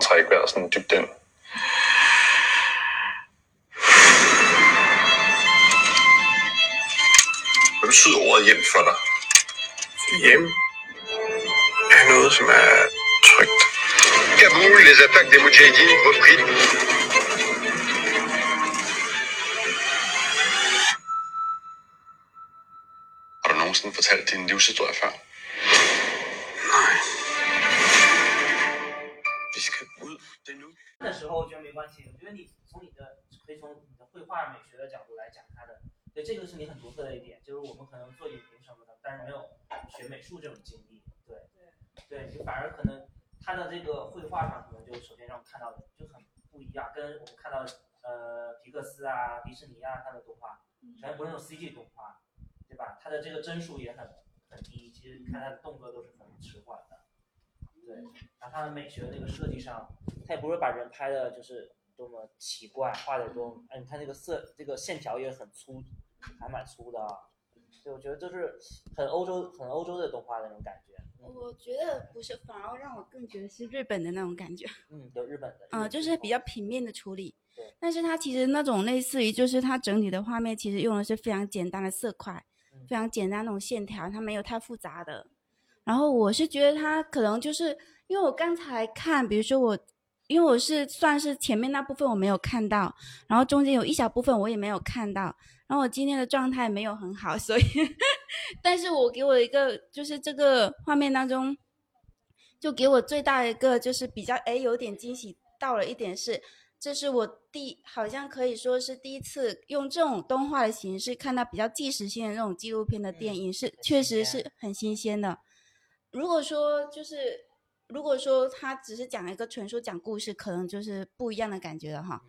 at trække vejret sådan dybt ind. Hvad betyder ordet hjem for dig? Hjem er noget, som er trygt. Kaboul, les attaques des Moudjahidines repris. Har du nogensinde fortalt din livshistorie før? 关系。我觉得你从你的可以从你的绘画美学的角度来讲它的，对，这个是你很独特的一点，就是我们可能做影评什么的，但是没有学美术这种经历，对，对，就反而可能他的这个绘画上可能就首先让我们看到的就很不一样，跟我们看到呃皮克斯啊、迪士尼啊他的动画，首先不是那种 CG 动画，对吧？它的这个帧数也很很低，其实你看它的动作都是很迟缓的，对，然后它的美学的那个设计上。他也不会把人拍的就是多么奇怪，画的多，哎，你看这个色，这个线条也很粗，还蛮粗的啊。对，我觉得就是很欧洲、很欧洲的动画那种感觉。我觉得不是，反而让我更觉得是日本的那种感觉。嗯，有日本的。嗯、就是比较平面的处理对。但是它其实那种类似于，就是它整体的画面其实用的是非常简单的色块，嗯非常简单那种线条，它没有太复杂的。然后我是觉得他可能就是因为我刚才看，比如说我。因为我是算是前面那部分我没有看到，然后中间有一小部分我也没有看到，然后我今天的状态没有很好，所以，但是我给我一个就是这个画面当中，就给我最大的一个就是比较哎有点惊喜到了一点是，这是我第好像可以说是第一次用这种动画的形式看到比较纪实性的那种纪录片的电影，是确实是很新鲜的。如果说就是如果说他只是讲一个纯属讲故事，可能就是不一样的感觉了哈。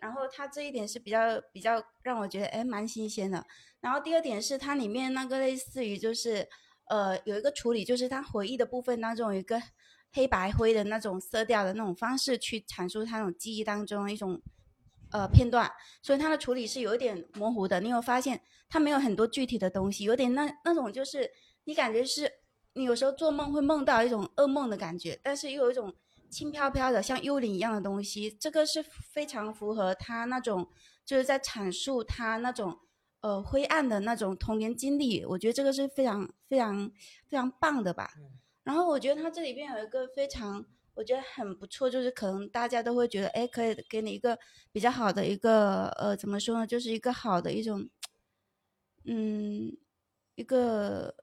然后它这一点是比较比较让我觉得哎蛮新鲜的。然后第二点是它里面那个类似于就是呃有一个处理，就是他回忆的部分当中有一个黑白灰的那种色调的那种方式去阐述他那种记忆当中一种呃片段，所以它的处理是有一点模糊的。你有发现它没有很多具体的东西，有点那那种就是你感觉是你有时候做梦会梦到一种噩梦的感觉，但是又有一种。轻飘飘的，像幽灵一样的东西，这个是非常符合他那种，就是在阐述他那种呃灰暗的那种童年经历。我觉得这个是非常非常非常棒的吧。然后我觉得他这里边有一个非常，我觉得很不错，就是可能大家都会觉得，哎，可以给你一个比较好的一个呃，怎么说呢，就是一个好的一种，嗯，一个。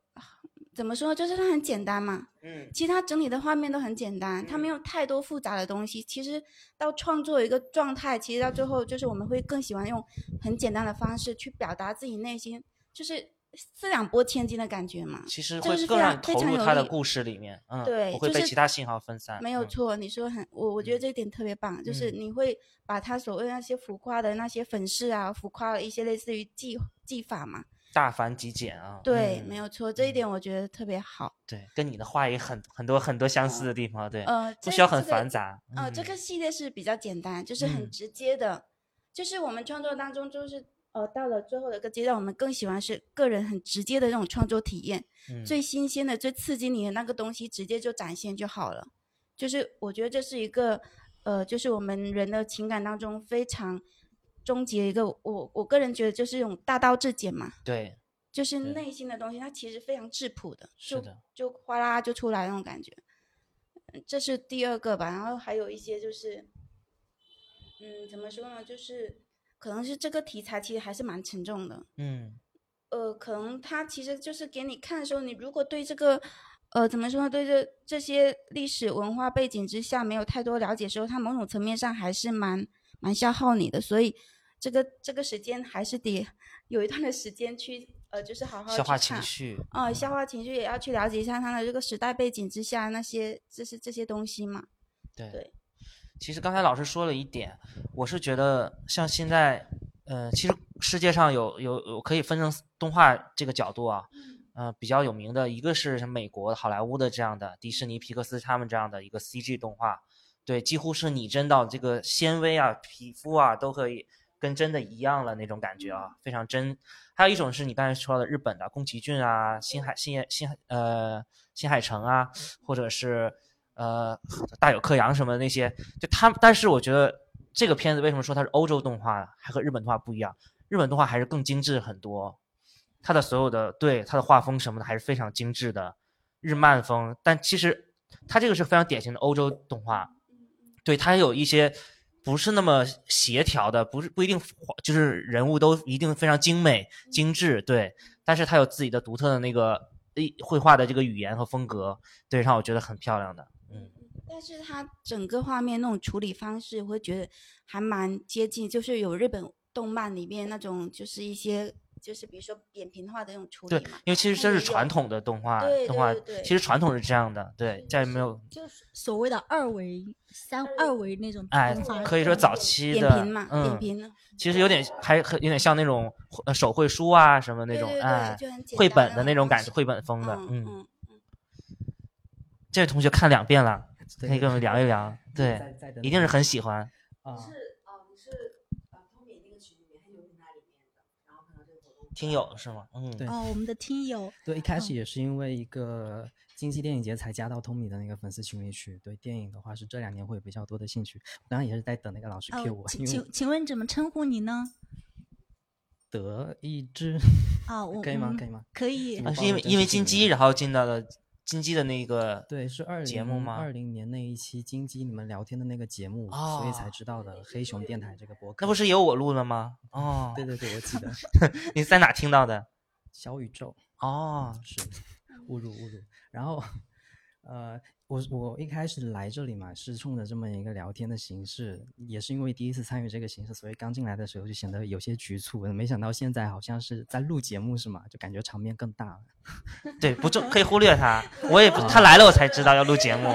怎么说？就是它很简单嘛，嗯，其实它整体的画面都很简单，它没有太多复杂的东西。其实到创作一个状态，其实到最后就是我们会更喜欢用很简单的方式去表达自己内心，就是四两拨千斤的感觉嘛。其实就是会更投入他的故事里面，嗯，对不会被其他信号分散。嗯没有错，你说很，我我觉得这一点特别棒，就是嗯你会把他所谓那些浮夸的那些粉饰啊，浮夸的一些类似于技技法嘛，大繁极简啊。对，嗯没有错，这一点我觉得特别好。对，跟你的话也很很多很多相似的地方，对，呃，不需要很这个繁杂。呃，这嗯个系列是比较简单，就是很嗯直接的，就是我们创作当中，就是呃，到了最后的一个阶段，我们更喜欢是个人很直接的那种创作体验，嗯最新鲜的、最刺激你的那个东西，直接就展现就好了。就是我觉得这是一个呃，就是我们人的情感当中非常终极的一个，我我个人觉得就是一种大道至简嘛，对，就是内心的东西，它其实非常质朴的，就是的，就哗啦就出来那种感觉。嗯这是第二个吧，然后还有一些就是，嗯，怎么说呢？就是可能是这个题材其实还是蛮沉重的，嗯呃，可能它其实就是给你看的时候，你如果对这个，呃，怎么说呢？对这这些历史文化背景之下没有太多了解的时候，它某种层面上还是蛮蛮消耗你的，所以这个这个时间还是得有一段的时间去，呃，就是好好消化情绪。啊，消化情绪也要去了解一下他的这个时代背景之下那些这是这些东西嘛。对对其实刚才老师说了一点，我是觉得像现在，呃，其实世界上有有有可以分成动画这个角度啊，呃，比较有名的一个是像美国好莱坞的这样的迪士尼、皮克斯他们这样的一个 CG 动画，对，几乎是拟真到这个纤维啊、皮肤啊都可以跟真的一样了那种感觉啊，非常真。还有一种是你刚才说的日本的宫崎骏啊、新海新新海呃新海诚啊，或者是呃大有克洋什么的那些，就他。但是我觉得这个片子为什么说它是欧洲动画，还和日本动画不一样？日本动画还是更精致很多，它的所有的对它的画风什么的还是非常精致的日漫风。但其实它这个是非常典型的欧洲动画，对它有一些。不是那么协调的，不是不一定，就是人物都一定非常精美精致，对。但是它有自己的独特的那个绘画的这个语言和风格，对，让我觉得很漂亮的，嗯。但是它整个画面那种处理方式，我会觉得还蛮接近，就是有日本动漫里面那种，就是一些。就是比如说扁平化的那种处理对，因为其实这是传统的动画，动画其实传统是这样的，对，再也没有就是所谓的二维、三二维那种哎，可以说早期的扁平嘛，扁平其实有点还很有点像那种手绘书啊什么那种哎，绘本的那种感觉，绘本风的，嗯嗯。这位同学看两遍了，可以跟我们聊一聊，对，一定是很喜欢啊。听友是吗？嗯，对哦，我们的听友对，一开始也是因为一个金鸡电影节才加到 Tommy 的那个粉丝群里去。对电影的话，是这两年会有比较多的兴趣。我刚刚也是在等那个老师 Q 我。请请请问怎么称呼你呢？德意志啊，可以吗？可以吗？可以。是因为因为金鸡，然后进到了。金鸡的那个对是二节目吗？二零年那一期金鸡你们聊天的那个节目，所以才知道的黑熊电台这个播客。那不是有我录的吗？哦，对对对，我记得。你在哪听到的？小宇宙。哦，是侮辱侮辱。然后，呃。我我一开始来这里嘛，是冲着这么一个聊天的形式，也是因为第一次参与这个形式，所以刚进来的时候就显得有些局促。没想到现在好像是在录节目是吗？就感觉场面更大了。对，不重可以忽略他。我也不他来了，我才知道要录节目。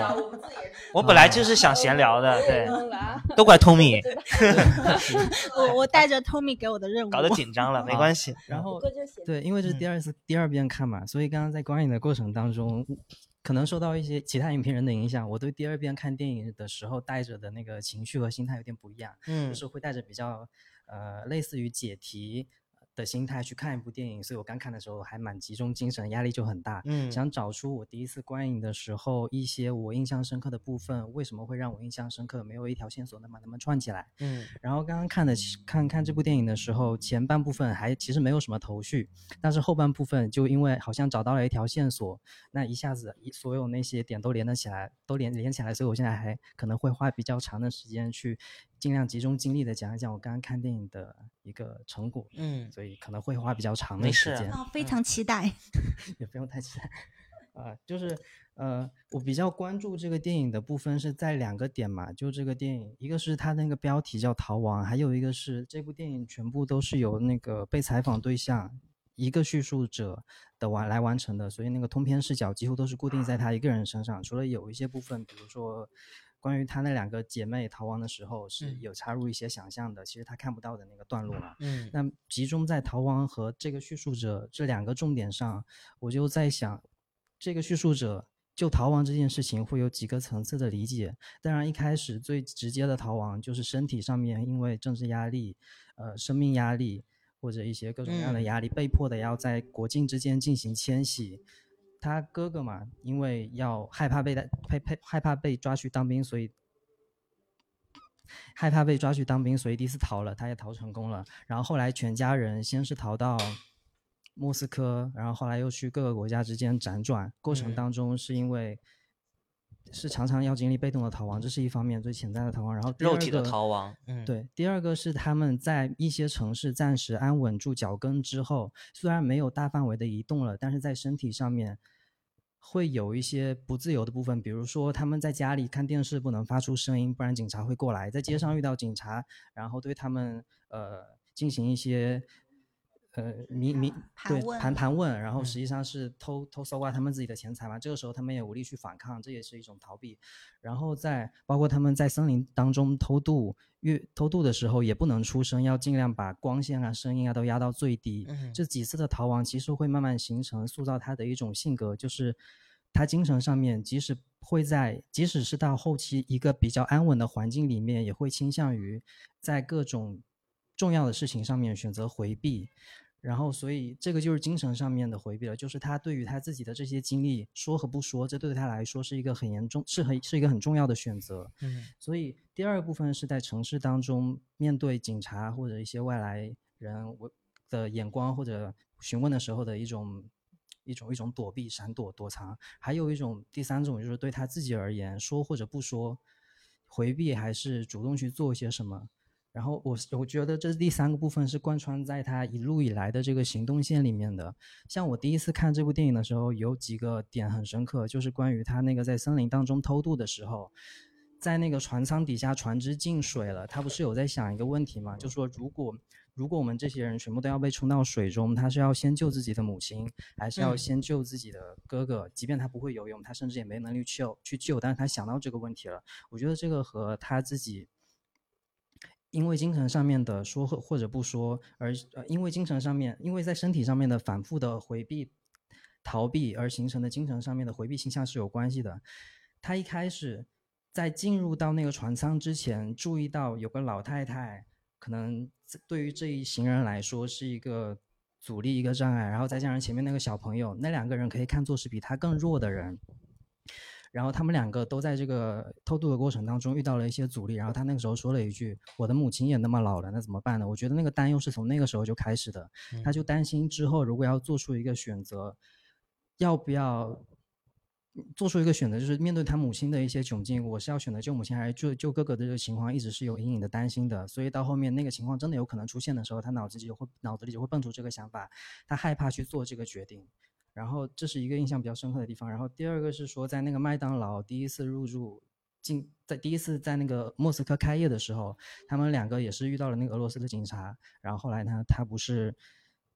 我本来就是想闲聊的，对。都怪 Tommy。我我带着 Tommy 给我的任务。搞得紧张了，没关系。然后对，因为这是第二次第二遍看嘛，所以刚刚在观影的过程当中。可能受到一些其他影评人的影响，我对第二遍看电影的时候带着的那个情绪和心态有点不一样，嗯，就是会带着比较，呃，类似于解题。的心态去看一部电影，所以我刚看的时候还蛮集中精神，压力就很大。嗯，想找出我第一次观影的时候一些我印象深刻的部分，为什么会让我印象深刻？没有一条线索能把它们串起来。嗯，然后刚刚看的看看这部电影的时候，前半部分还其实没有什么头绪，但是后半部分就因为好像找到了一条线索，那一下子所有那些点都连得起来，都连连起来，所以我现在还可能会花比较长的时间去。尽量集中精力的讲一讲我刚刚看电影的一个成果，嗯，所以可能会花比较长的时间。哦，非常期待。也不用太期待，啊，就是呃，我比较关注这个电影的部分是在两个点嘛，就这个电影，一个是它那个标题叫《逃亡》，还有一个是这部电影全部都是由那个被采访对象一个叙述者的完来完成的，所以那个通篇视角几乎都是固定在他一个人身上，除了有一些部分，比如说。关于他那两个姐妹逃亡的时候是有插入一些想象的，其实他看不到的那个段落嘛。嗯，那集中在逃亡和这个叙述者这两个重点上，我就在想，这个叙述者就逃亡这件事情会有几个层次的理解。当然，一开始最直接的逃亡就是身体上面因为政治压力、呃生命压力或者一些各种各样的压力，被迫的要在国境之间进行迁徙。他哥哥嘛，因为要害怕被害害害怕被抓去当兵，所以害怕被抓去当兵，所以第一次逃了，他也逃成功了。然后后来全家人先是逃到莫斯科，然后后来又去各个国家之间辗转，过程当中是因为是常常要经历被动的逃亡，这是一方面最潜在的逃亡。然后肉体的逃亡，嗯，对。第二个是他们在一些城市暂时安稳住脚跟之后，虽然没有大范围的移动了，但是在身体上面。会有一些不自由的部分，比如说他们在家里看电视不能发出声音，不然警察会过来；在街上遇到警察，然后对他们呃进行一些呃迷迷对盘盘问，然后实际上是偷偷搜刮他们自己的钱财嘛。这个时候他们也无力去反抗，这也是一种逃避。然后在包括他们在森林当中偷渡。越偷渡的时候也不能出声，要尽量把光线啊、声音啊都压到最低。这几次的逃亡其实会慢慢形成、塑造他的一种性格，就是他精神上面，即使会在，即使是到后期一个比较安稳的环境里面，也会倾向于在各种重要的事情上面选择回避，然后所以这个就是精神上面的回避了，就是他对于他自己的这些经历说和不说，这对他来说是一个很严重，是很是一个很重要的选择。嗯所以第二个部分是在城市当中面对警察或者一些外来人我的眼光或者询问的时候的一种一种一种躲避、闪躲、躲藏，还有一种第三种就是对他自己而言，说或者不说，回避还是主动去做一些什么。然后我我觉得这第三个部分是贯穿在他一路以来的这个行动线里面的。像我第一次看这部电影的时候，有几个点很深刻，就是关于他那个在森林当中偷渡的时候，在那个船舱底下船只进水了，他不是有在想一个问题吗？就说如果如果我们这些人全部都要被冲到水中，他是要先救自己的母亲，还是要嗯先救自己的哥哥？即便他不会游泳，他甚至也没能力去救去救，但是他想到这个问题了。我觉得这个和他自己。因为精神上面的说或或者不说，而呃，因为精神上面，因为在身体上面的反复的回避、逃避而形成的精神上面的回避倾向是有关系的。他一开始在进入到那个船舱之前，注意到有个老太太，可能对于这一行人来说是一个阻力、一个障碍，然后再加上前面那个小朋友，那两个人可以看作是比他更弱的人。然后他们两个都在这个偷渡的过程当中遇到了一些阻力，然后他那个时候说了一句：“我的母亲也那么老了，那怎么办呢？”我觉得那个担忧是从那个时候就开始的，他就担心之后如果要做出一个选择，要不要嗯做出一个选择，就是面对他母亲的一些窘境，我是要选择救母亲还是救救哥哥的这个情况，一直是有隐隐的担心的。所以到后面那个情况真的有可能出现的时候，他脑子里就会脑子里就会蹦出这个想法，他害怕去做这个决定。然后这是一个印象比较深刻的地方。然后第二个是说，在那个麦当劳第一次入住进，在第一次在那个莫斯科开业的时候，他们两个也是遇到了那个俄罗斯的警察。然后后来呢，他不是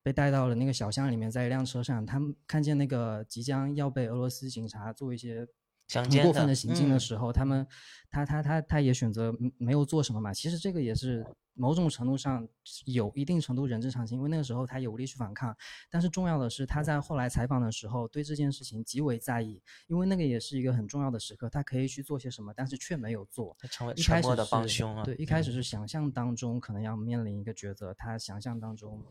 被带到了那个小巷里面，在一辆车上，他们看见那个即将要被俄罗斯警察做一些很过分的行径的嗯时候，他们他他他他也选择嗯没有做什么嘛。其实这个也是某种程度上有一定程度人之常情，因为那个时候他有力去反抗。但是重要的是，他在后来采访的时候对这件事情极为在意，因为那个也是一个很重要的时刻，他可以去做些什么，但是却没有做。他成为一开始沉默的帮是凶啊对，一开嗯始是想象当中可能要面临一个抉择，他想象当中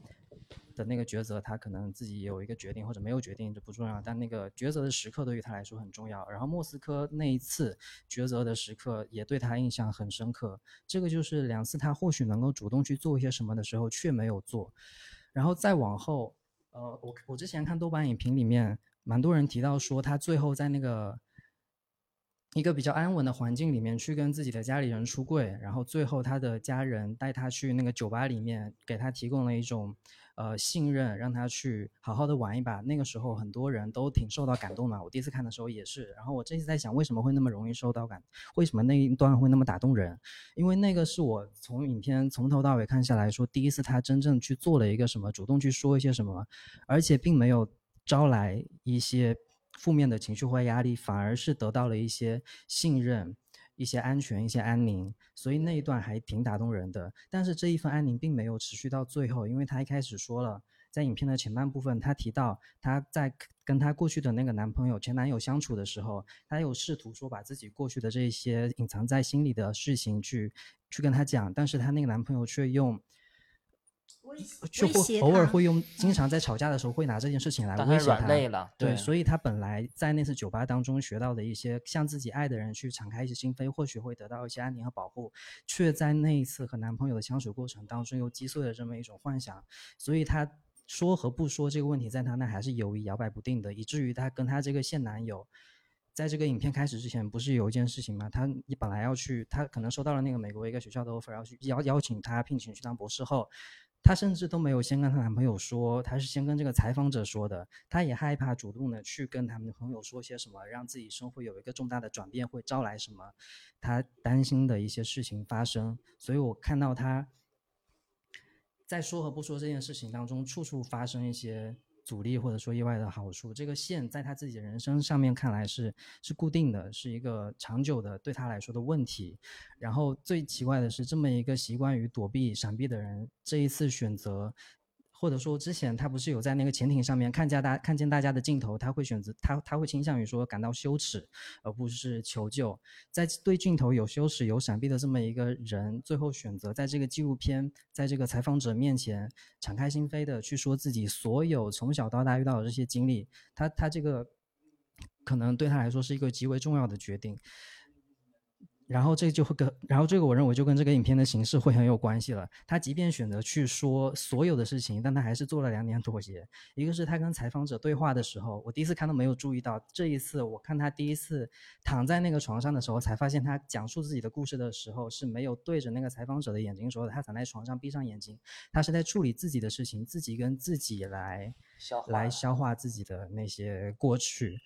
的那个抉择，他可能自己有一个决定或者没有决定，这不重要，但那个抉择的时刻对于他来说很重要。然后莫斯科那一次抉择的时刻也对他印象很深刻，这个就是两次他或许能够主动去做一些什么的时候却没有做，然后再往后，呃，我我之前看豆瓣影评里面，蛮多人提到说他最后在那个一个比较安稳的环境里面去跟自己的家里人出柜，然后最后他的家人带他去那个酒吧里面，给他提供了一种呃信任，让他去好好的玩一把。那个时候很多人都挺受到感动的，我第一次看的时候也是。然后我这次在想，为什么会那么容易受到感？为什么那一段会那么打动人？因为那个是我从影片从头到尾看下来说，第一次他真正去做了一个什么，主动去说一些什么，而且并没有招来一些负面的情绪或压力，反而是得到了一些信任、一些安全、一些安宁，所以那一段还挺打动人的。但是这一份安宁并没有持续到最后，因为他一开始说了，在影片的前半部分，他提到他在跟他过去的那个男朋友、前男友相处的时候，他有试图说把自己过去的这一些隐藏在心里的事情去去跟他讲，但是他那个男朋友却用。就会偶尔会用，经常在吵架的时候会拿这件事情来威胁他。累了对，所以他本来在那次酒吧当中学到的一些向自己爱的人去敞开一些心扉，或许会得到一些安宁和保护，却在那一次和男朋友的相处过程当中又击碎了这么一种幻想，所以他说和不说这个问题在她那还是犹豫摇摆不定的，以至于她跟她这个现男友。在这个影片开始之前，不是有一件事情吗？他本来要去，她可能收到了那个美国一个学校的 offer，要去邀邀请她聘请去当博士后，她甚至都没有先跟她男朋友说，她是先跟这个采访者说的。她也害怕主动的去跟他们的朋友说些什么，让自己生活有一个重大的转变，会招来什么她担心的一些事情发生。所以我看到她在说和不说这件事情当中，处处发生一些阻力或者说意外的好处。这个线在他自己的人生上面看来是是固定的，是一个长久的对他来说的问题。然后最奇怪的是，这么一个习惯于躲避、闪避的人，这一次选择或者说之前他不是有在那个潜艇上面看见大看见大家的镜头，他会选择他他会倾向于说感到羞耻，而不是求救。在对镜头有羞耻有闪避的这么一个人，最后选择在这个纪录片在这个采访者面前敞开心扉的去说自己所有从小到大遇到的这些经历，他他这个可能对他来说是一个极为重要的决定。然后这就会跟，然后这个我认为就跟这个影片的形式会很有关系了。他即便选择去说所有的事情，但他还是做了两点妥协。一个是他跟采访者对话的时候，我第一次看都没有注意到，这一次我看他第一次躺在那个床上的时候，才发现他讲述自己的故事的时候是没有对着那个采访者的眼睛说的。他躺在床上闭上眼睛，他是在处理自己的事情，自己跟自己来消化来消化自己的那些过去。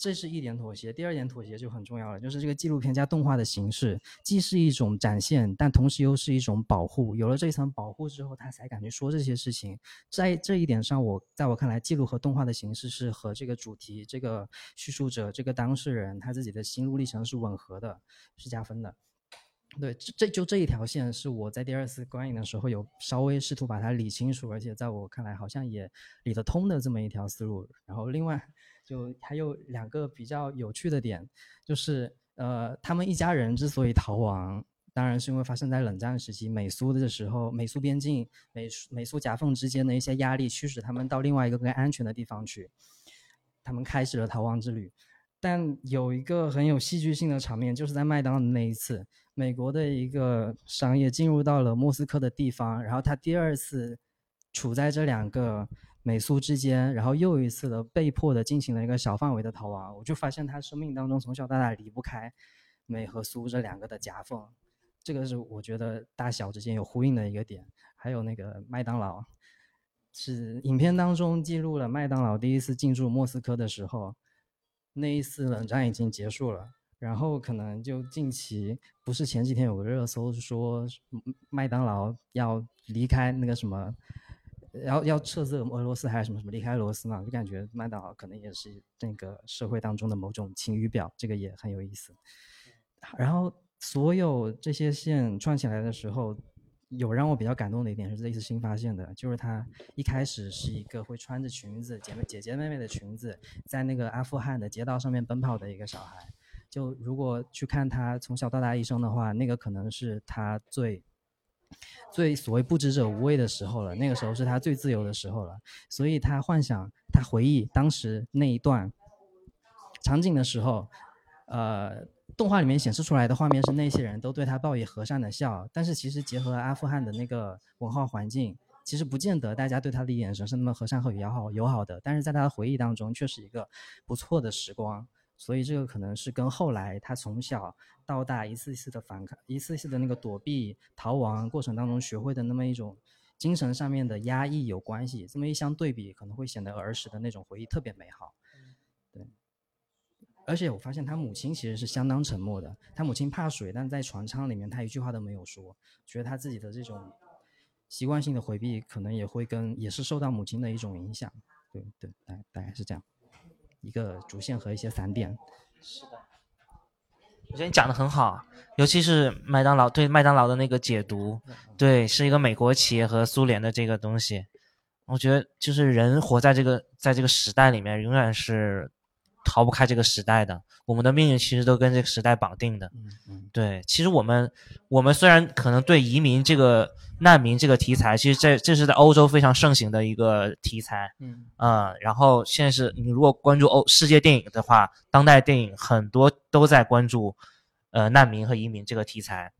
这是一点妥协，第二点妥协就很重要了，就是这个纪录片加动画的形式，既是一种展现，但同时又是一种保护。有了这一层保护之后，他才敢去说这些事情。在这一点上，我在我看来，记录和动画的形式是和这个主题、这个叙述者、这个当事人他自己的心路历程是吻合的，是加分的。对，这这就这一条线是我在第二次观影的时候有稍微试图把它理清楚，而且在我看来好像也理得通的这么一条思路。然后另外。就还有两个比较有趣的点，就是呃，他们一家人之所以逃亡，当然是因为发生在冷战时期美苏的时候，美苏边境、美苏美苏夹缝之间的一些压力，驱使他们到另外一个更安全的地方去，他们开始了逃亡之旅。但有一个很有戏剧性的场面，就是在麦当劳那一次，美国的一个商业进入到了莫斯科的地方，然后他第二次处在这两个。美苏之间，然后又一次的被迫的进行了一个小范围的逃亡，我就发现他生命当中从小到大离不开美和苏这两个的夹缝，这个是我觉得大小之间有呼应的一个点。还有那个麦当劳，是影片当中记录了麦当劳第一次进驻莫斯科的时候，那一次冷战已经结束了，然后可能就近期不是前几天有个热搜说麦当劳要离开那个什么。要要撤资俄罗斯还是什么什么离开俄罗斯嘛？就感觉麦当劳可能也是那个社会当中的某种晴雨表，这个也很有意思。然后所有这些线串起来的时候，有让我比较感动的一点是这一次新发现的，就是他一开始是一个会穿着裙子姐妹姐姐妹妹的裙子，在那个阿富汗的街道上面奔跑的一个小孩。就如果去看他从小到大一生的话，那个可能是他最。最所谓不知者无畏的时候了，那个时候是他最自由的时候了，所以他幻想，他回忆当时那一段场景的时候，呃，动画里面显示出来的画面是那些人都对他报以和善的笑，但是其实结合阿富汗的那个文化环境，其实不见得大家对他的眼神是那么和善和友好友好的，但是在他的回忆当中却是一个不错的时光。所以这个可能是跟后来他从小到大一次一次的反抗、一次次的那个躲避、逃亡过程当中学会的那么一种精神上面的压抑有关系。这么一相对比，可能会显得儿时的那种回忆特别美好。对。而且我发现他母亲其实是相当沉默的。他母亲怕水，但在船舱里面他一句话都没有说。觉得他自己的这种习惯性的回避，可能也会跟也是受到母亲的一种影响。对对，大大概是这样。一个主线和一些散点，是的，我觉得你讲的很好，尤其是麦当劳对麦当劳的那个解读，对，是一个美国企业和苏联的这个东西，我觉得就是人活在这个在这个时代里面，永远是逃不开这个时代的，我们的命运其实都跟这个时代绑定的，嗯嗯，对，其实我们我们虽然可能对移民这个。难民这个题材，其实这这是在欧洲非常盛行的一个题材，嗯。嗯，然后现在是你如果关注欧世界电影的话，当代电影很多都在关注，呃，难民和移民这个题材，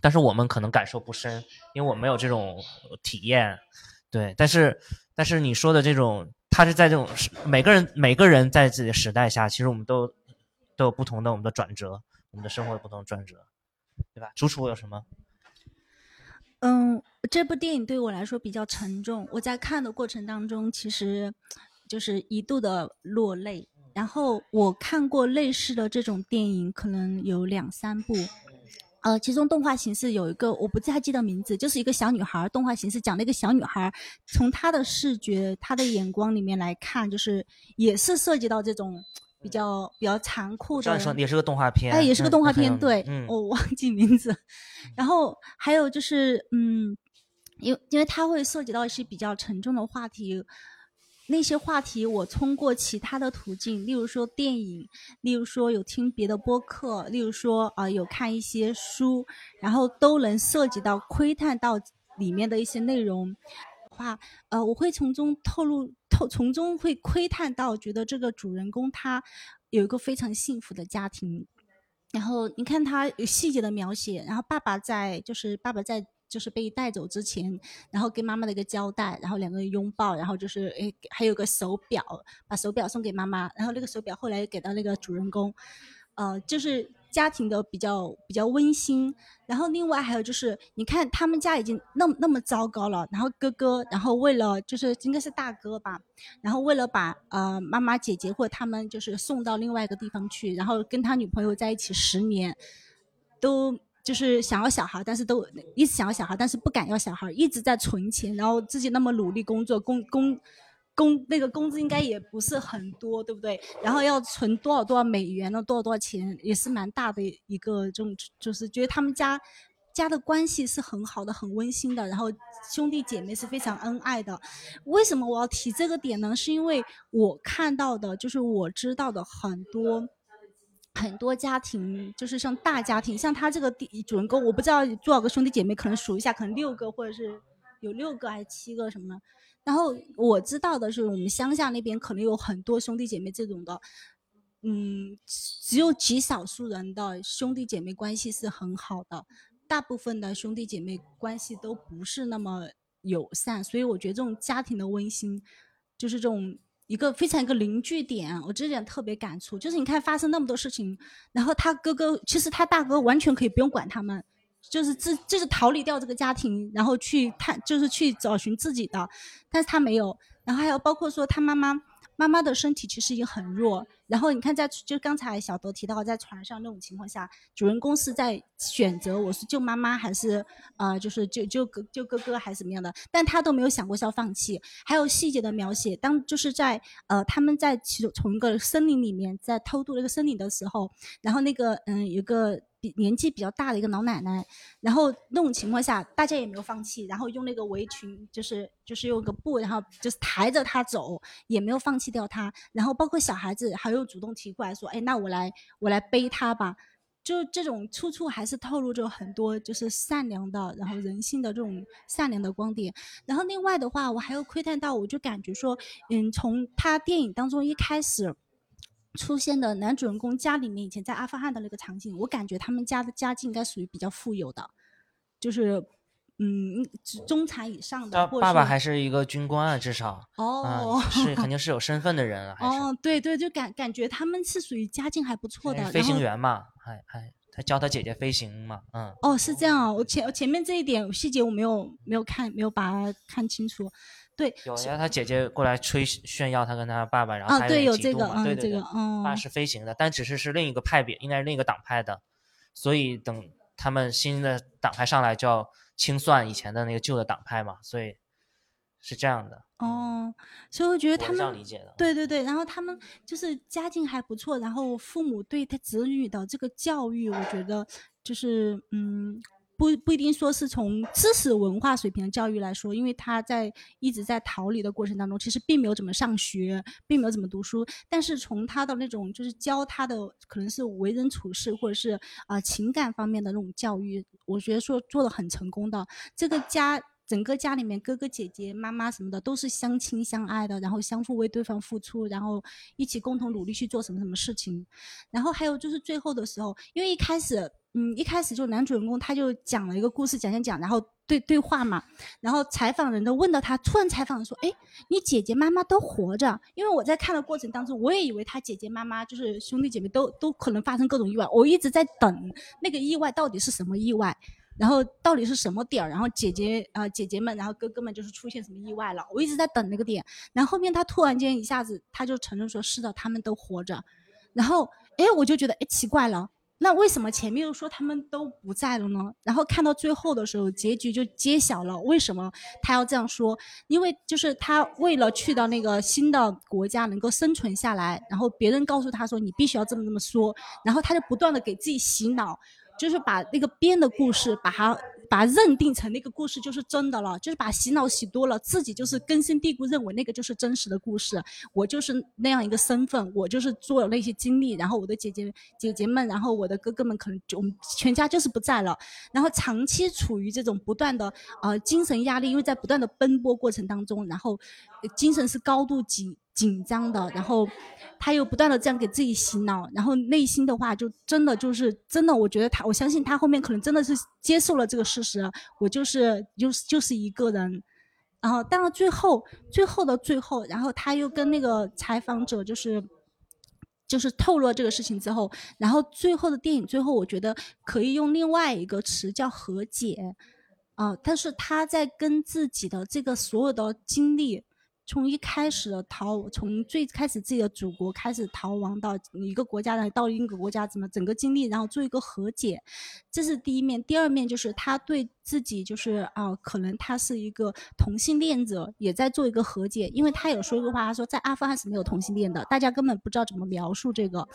但是我们可能感受不深，因为我没有这种体验，对，但是但是你说的这种，他是在这种每个人每个人在自己的时代下，其实我们都都有不同的我们的转折，我们的生活有不同的转折，对吧？主厨有什么？嗯，这部电影对我来说比较沉重。我在看的过程当中，其实就是一度的落泪。然后我看过类似的这种电影，可能有两三部。呃，其中动画形式有一个我不太记得名字，就是一个小女孩。动画形式讲了一个小女孩，从她的视觉、她的眼光里面来看，就是也是涉及到这种。比较比较残酷的，也是个动画片，哎，也是个动画片，对，嗯，我忘记名字。然后还有就是，嗯，因为因为它会涉及到一些比较沉重的话题，那些话题我通过其他的途径，例如说电影，例如说有听别的播客，例如说啊、有看一些书，然后都能涉及到窥探到里面的一些内容。话，呃，我会从中透露透，从中会窥探到，觉得这个主人公他有一个非常幸福的家庭，然后你看他有细节的描写，然后爸爸在就是爸爸在就是被带走之前，然后跟妈妈的一个交代，然后两个人拥抱，然后就是诶还有个手表，把手表送给妈妈，然后那个手表后来给到那个主人公，呃，就是家庭的比较比较温馨。然后另外还有就是，你看他们家已经那么那么糟糕了，然后哥哥，然后为了就是应该是大哥吧，然后为了把呃妈妈、姐姐或者他们就是送到另外一个地方去，然后跟他女朋友在一起十年，都就是想要小孩，但是都一直想要小孩，但是不敢要小孩，一直在存钱，然后自己那么努力工作，工工工那个工资应该也不是很多，对不对？然后要存多少多少美元呢？多少多少钱，也是蛮大的一个这种，就是觉得他们家。家的关系是很好的，很温馨的，然后兄弟姐妹是非常恩爱的。为什么我要提这个点呢？是因为我看到的，就是我知道的很多很多家庭，就是像大家庭，像他这个第主人公，我不知道多少个兄弟姐妹，可能数一下，可能六个或者是有六个还是七个什么。然后我知道的是，我们乡下那边可能有很多兄弟姐妹这种的，嗯，只有极少数人的兄弟姐妹关系是很好的。大部分的兄弟姐妹关系都不是那么友善，所以我觉得这种家庭的温馨，就是这种一个非常一个凝聚点。我这点特别感触，就是你看发生那么多事情，然后他哥哥其实他大哥完全可以不用管他们，就是自就是逃离掉这个家庭，然后去探就是去找寻自己的，但是他没有。然后还有包括说他妈妈。妈妈的身体其实已经很弱，然后你看在就刚才小德提到在船上那种情况下，主人公是在选择我是救妈妈还是呃就是救救哥救哥哥还是怎么样的，但他都没有想过是要放弃。还有细节的描写，当就是在呃他们在其中从一个森林里面在偷渡那个森林的时候，然后那个嗯有个。比年纪比较大的一个老奶奶，然后那种情况下，大家也没有放弃，然后用那个围裙，就是就是用个布，然后就是抬着她走，也没有放弃掉她。然后包括小孩子，还有主动提过来说：“哎，那我来我来背她吧。”就这种处处还是透露着很多就是善良的，然后人性的这种善良的光点。然后另外的话，我还有窥探到，我就感觉说，嗯，从他电影当中一开始。出现的男主人公家里面以前在阿富汗的那个场景，我感觉他们家的家境应该属于比较富有的，就是嗯中产以上的。爸爸还是一个军官啊，至少哦嗯 是肯定是有身份的人哦，对对，就感感觉他们是属于家境还不错的。飞行员嘛，还还他教他姐姐飞行嘛，嗯。哦，是这样啊，我前前面这一点细节我没有没有看，没有把它看清楚。对，有呀，他姐姐过来吹炫耀他跟他爸爸，然后他啊对有这个对对对这个嗯爸是飞行的，但只是是另一个派别，应该是另一个党派的，所以等他们新的党派上来就要清算以前的那个旧的党派嘛，所以是这样的。哦，所以我觉得他们理解的对对对，然后他们就是家境还不错，然后父母对他子女的这个教育，我觉得就是嗯。不不一定说是从知识文化水平的教育来说，因为他在一直在逃离的过程当中，其实并没有怎么上学，并没有怎么读书。但是从他的那种就是教他的可能是为人处事或者是啊、情感方面的那种教育，我觉得说做的很成功的。这个家整个家里面哥哥姐姐、妈妈什么的都是相亲相爱的，然后相互为对方付出，然后一起共同努力去做什么什么事情。然后还有就是最后的时候，因为一开始，嗯，一开始就男主人公他就讲了一个故事，讲讲讲，然后对对话嘛，然后采访人都问到他，突然采访说，哎，你姐姐妈妈都活着？因为我在看的过程当中，我也以为他姐姐妈妈就是兄弟姐妹都都可能发生各种意外，我一直在等那个意外到底是什么意外。然后到底是什么点儿？然后姐姐啊、呃姐姐们，然后哥哥们就是出现什么意外了？我一直在等那个点。然后后面他突然间一下子他就承认说是的，他们都活着。然后哎，我就觉得哎奇怪了，那为什么前面又说他们都不在了呢？然后看到最后的时候，结局就揭晓了为什么他要这样说，因为就是他为了去到那个新的国家能够生存下来，然后别人告诉他说你必须要这么这么说，然后他就不断的给自己洗脑。就是把那个编的故事，把它把认定成那个故事就是真的了，就是把洗脑洗多了，自己就是根深蒂固认为那个就是真实的故事，我就是那样一个身份，我就是做了那些经历，然后我的姐姐姐姐们，然后我的哥哥们可能就我们全家就是不在了，然后长期处于这种不断的呃精神压力，因为在不断的奔波过程当中，然后精神是高度紧紧张的，然后他又不断的这样给自己洗脑，然后内心的话就真的就是真的，我觉得他，我相信他后面可能真的是接受了这个事实，我就是就是就是一个人，然后但是最后最后的最后，然后他又跟那个采访者就是。就是透露了这个事情之后，然后最后的电影最后，我觉得可以用另外一个词叫和解，啊、但是他在跟自己的这个所有的经历，从一开始逃，从最开始自己的祖国开始逃亡到一个国家，来到另一个国家，怎么整个经历，然后做一个和解，这是第一面。第二面就是他对自己就是啊、可能他是一个同性恋者，也在做一个和解，因为他有说过话，他说在阿富汗是没有同性恋的，大家根本不知道怎么描述这个。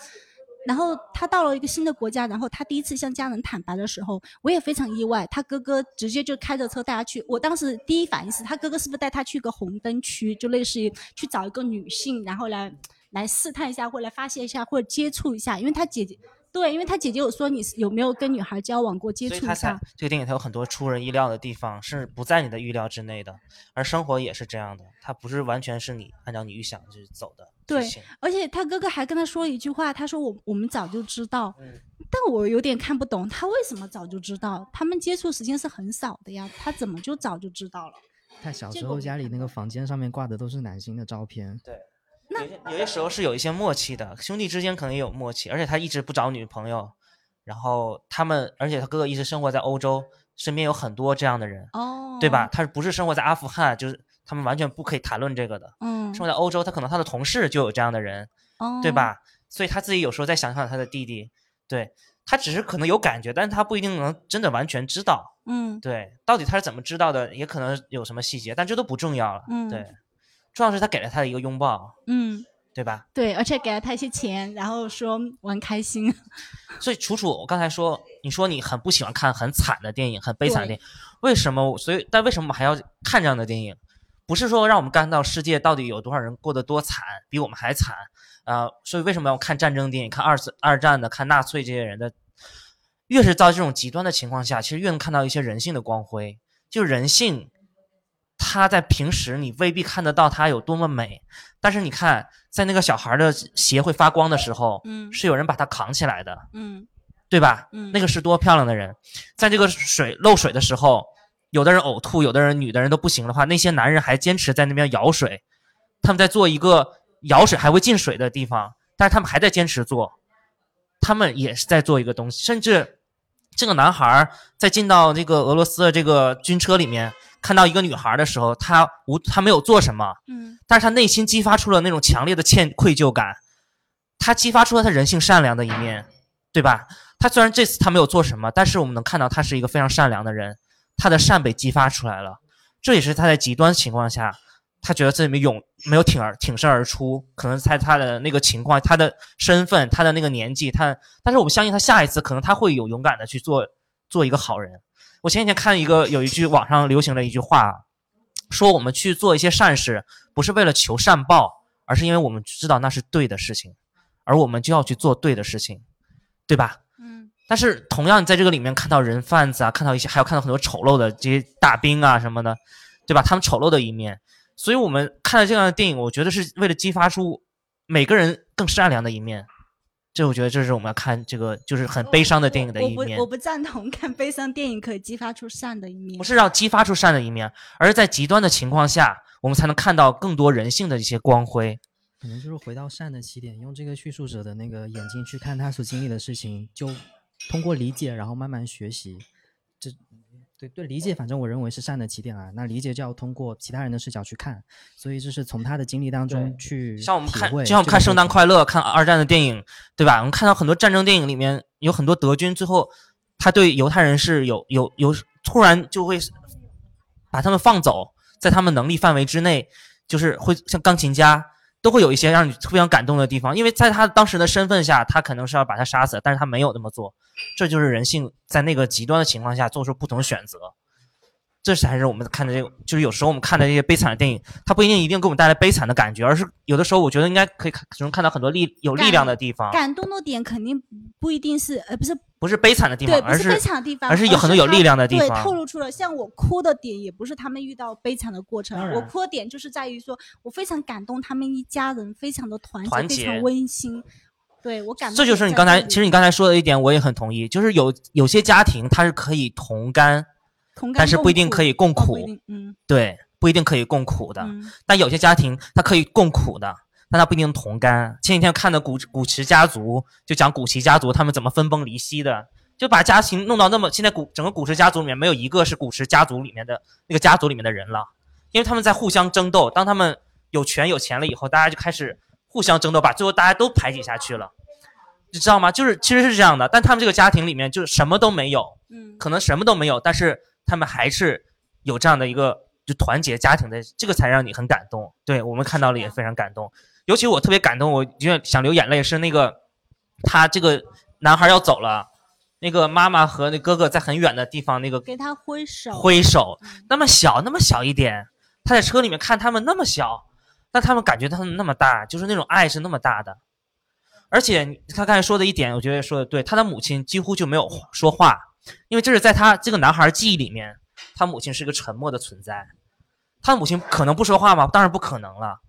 然后他到了一个新的国家，然后他第一次向家人坦白的时候，我也非常意外，他哥哥直接就开着车带他去。我当时第一反应是他哥哥是不是带他去个红灯区，就类似于去找一个女性，然后来来试探一下，或者来发泄一下，或者接触一下，因为他姐姐对，因为他姐姐有说你是有没有跟女孩交往过，接触一下。这个电影它有很多出人意料的地方，是不在你的预料之内的。而生活也是这样的，它不是完全是你按照你预想去走的对。而且他哥哥还跟他说了一句话，他说我我们早就知道，嗯但我有点看不懂，他为什么早就知道？他们接触时间是很少的呀，他怎么就早就知道了？他小时候家里那个房间上面挂的都是男星的照片，对，有些有些时候是有一些默契的，兄弟之间可能也有默契，而且他一直不找女朋友，然后他们，而且他哥哥一直生活在欧洲，身边有很多这样的人，哦，对吧？？他不是生活在阿富汗，就是他们完全不可以谈论这个的。嗯，生活在欧洲，他可能他的同事就有这样的人，哦，对？吧？所以他自己有时候在想想他的弟弟，对他只是可能有感觉，但是他不一定能真的完全知道。嗯对，到底他是怎么知道的，也可能有什么细节，但这都不重要了。嗯对，重要是他给了他的一个拥抱，嗯，对吧？对，而且给了他一些钱，然后说我很开心。所以楚楚，我刚才说，你说你很不喜欢看很惨的电影，很悲惨的电影，为什么？所以，但为什么我们还要看这样的电影？不是说让我们看到世界到底有多少人过得多惨，比我们还惨啊、呃所以为什么要看战争电影，看二次二战的，看纳粹这些人的？越是到这种极端的情况下，其实越能看到一些人性的光辉。就人性，它在平时你未必看得到它有多么美，但是你看，在那个小孩的鞋会发光的时候，嗯是有人把它扛起来的。嗯对吧？嗯那个是多漂亮的人，在这个水漏水的时候，有的人呕吐，有的人女的人都不行的话，那些男人还坚持在那边舀水，他们在做一个舀水还会进水的地方，但是他们还在坚持做，他们也是在做一个东西，甚至这个男孩儿在进到这个俄罗斯的这个军车里面，看到一个女孩的时候，他无他没有做什么，嗯但是他内心激发出了那种强烈的歉愧疚感，他激发出了他人性善良的一面，对吧？他虽然这次他没有做什么，但是我们能看到他是一个非常善良的人，他的善被激发出来了，这也是他在极端情况下，他觉得自己没勇没有挺而挺身而出，可能在他的那个情况、他的身份、他的那个年纪，他，但是我们相信他下一次可能他会有勇敢的去做做一个好人。我前几天看一个有一句网上流行的一句话，说我们去做一些善事，不是为了求善报，而是因为我们知道那是对的事情，而我们就要去做对的事情，对吧？嗯但是同样，你在这个里面看到人贩子啊，看到一些，还有看到很多丑陋的这些大兵啊什么的，对吧？他们丑陋的一面，所以我们看了这样的电影，我觉得是为了激发出每个人更善良的一面。这我觉得这是我们要看这个就是很悲伤的电影的一面我不我，不赞同看悲伤电影可以激发出善的一面。不是要激发出善的一面，而是在极端的情况下，我们才能看到更多人性的一些光辉。可能就是回到善的起点，用这个叙述者的那个眼睛去看他所经历的事情，就通过理解，然后慢慢学习。这对对理解，反正我认为是善的起点啊。那理解就要通过其他人的视角去看，所以这是从他的经历当中去像我们看，就像我们看《圣诞。快乐》、看二战的电影，对吧？我们看到很多战争电影里面有很多德军，最后他对犹太人是有有有突然就会把他们放走，在他们能力范围之内，就是会像钢琴家，都会有一些让你非常感动的地方，因为在他当时的身份下，他可能是要把他杀死，但是他没有那么做，这就是人性在那个极端的情况下做出不同选择。这才是我们看的这个，就是有时候我们看的这些悲惨的电影，它不一定一定给我们带来悲惨的感觉，而是有的时候我觉得应该可以看，能看到很多力有力量的地方，感动的点肯定不一定是，呃，不是不是悲惨的地方，对，不而是悲惨的地方，而是有很多有力量的地方对，透露出了像我哭的点，也不是他们遇到悲惨的过程我哭的点就是在于说我非常感动他们一家人，非常的团结，团结非常温馨。对我感动这就是你刚才，其实你刚才说的一点，我也很同意，就是有有些家庭它是可以同甘，同甘但是不一定可以共苦对，不一定可以共苦的。嗯但有些家庭它可以共苦的，但它不一定同甘。前几天看的古古驰家族，就讲古奇家族他们怎么分崩离析的，就把家庭弄到那么，现在古整个古驰家族里面没有一个是古驰家族里面的那个家族里面的人了，因为他们在互相争斗。当他们有权有钱了以后，大家就开始互相争斗，把最后大家都排挤下去了。你知道吗？就是其实是这样的，但他们这个家庭里面就是什么都没有，嗯，可能什么都没有，但是他们还是有这样的一个就团结家庭的，这个才让你很感动。对我们看到了也非常感动，尤其我特别感动，我觉得想流眼泪是那个他这个男孩要走了，那个妈妈和那哥哥在很远的地方那个给他挥手，挥手，那么小那么小一点，他在车里面看他们那么小，但他们感觉他们那么大，就是那种爱是那么大的。而且他刚才说的一点，我觉得说的对，他的母亲几乎就没有说话，因为这是在他这个男孩记忆里面，他母亲是个沉默的存在。他母亲可能不说话吗？当然不可能了。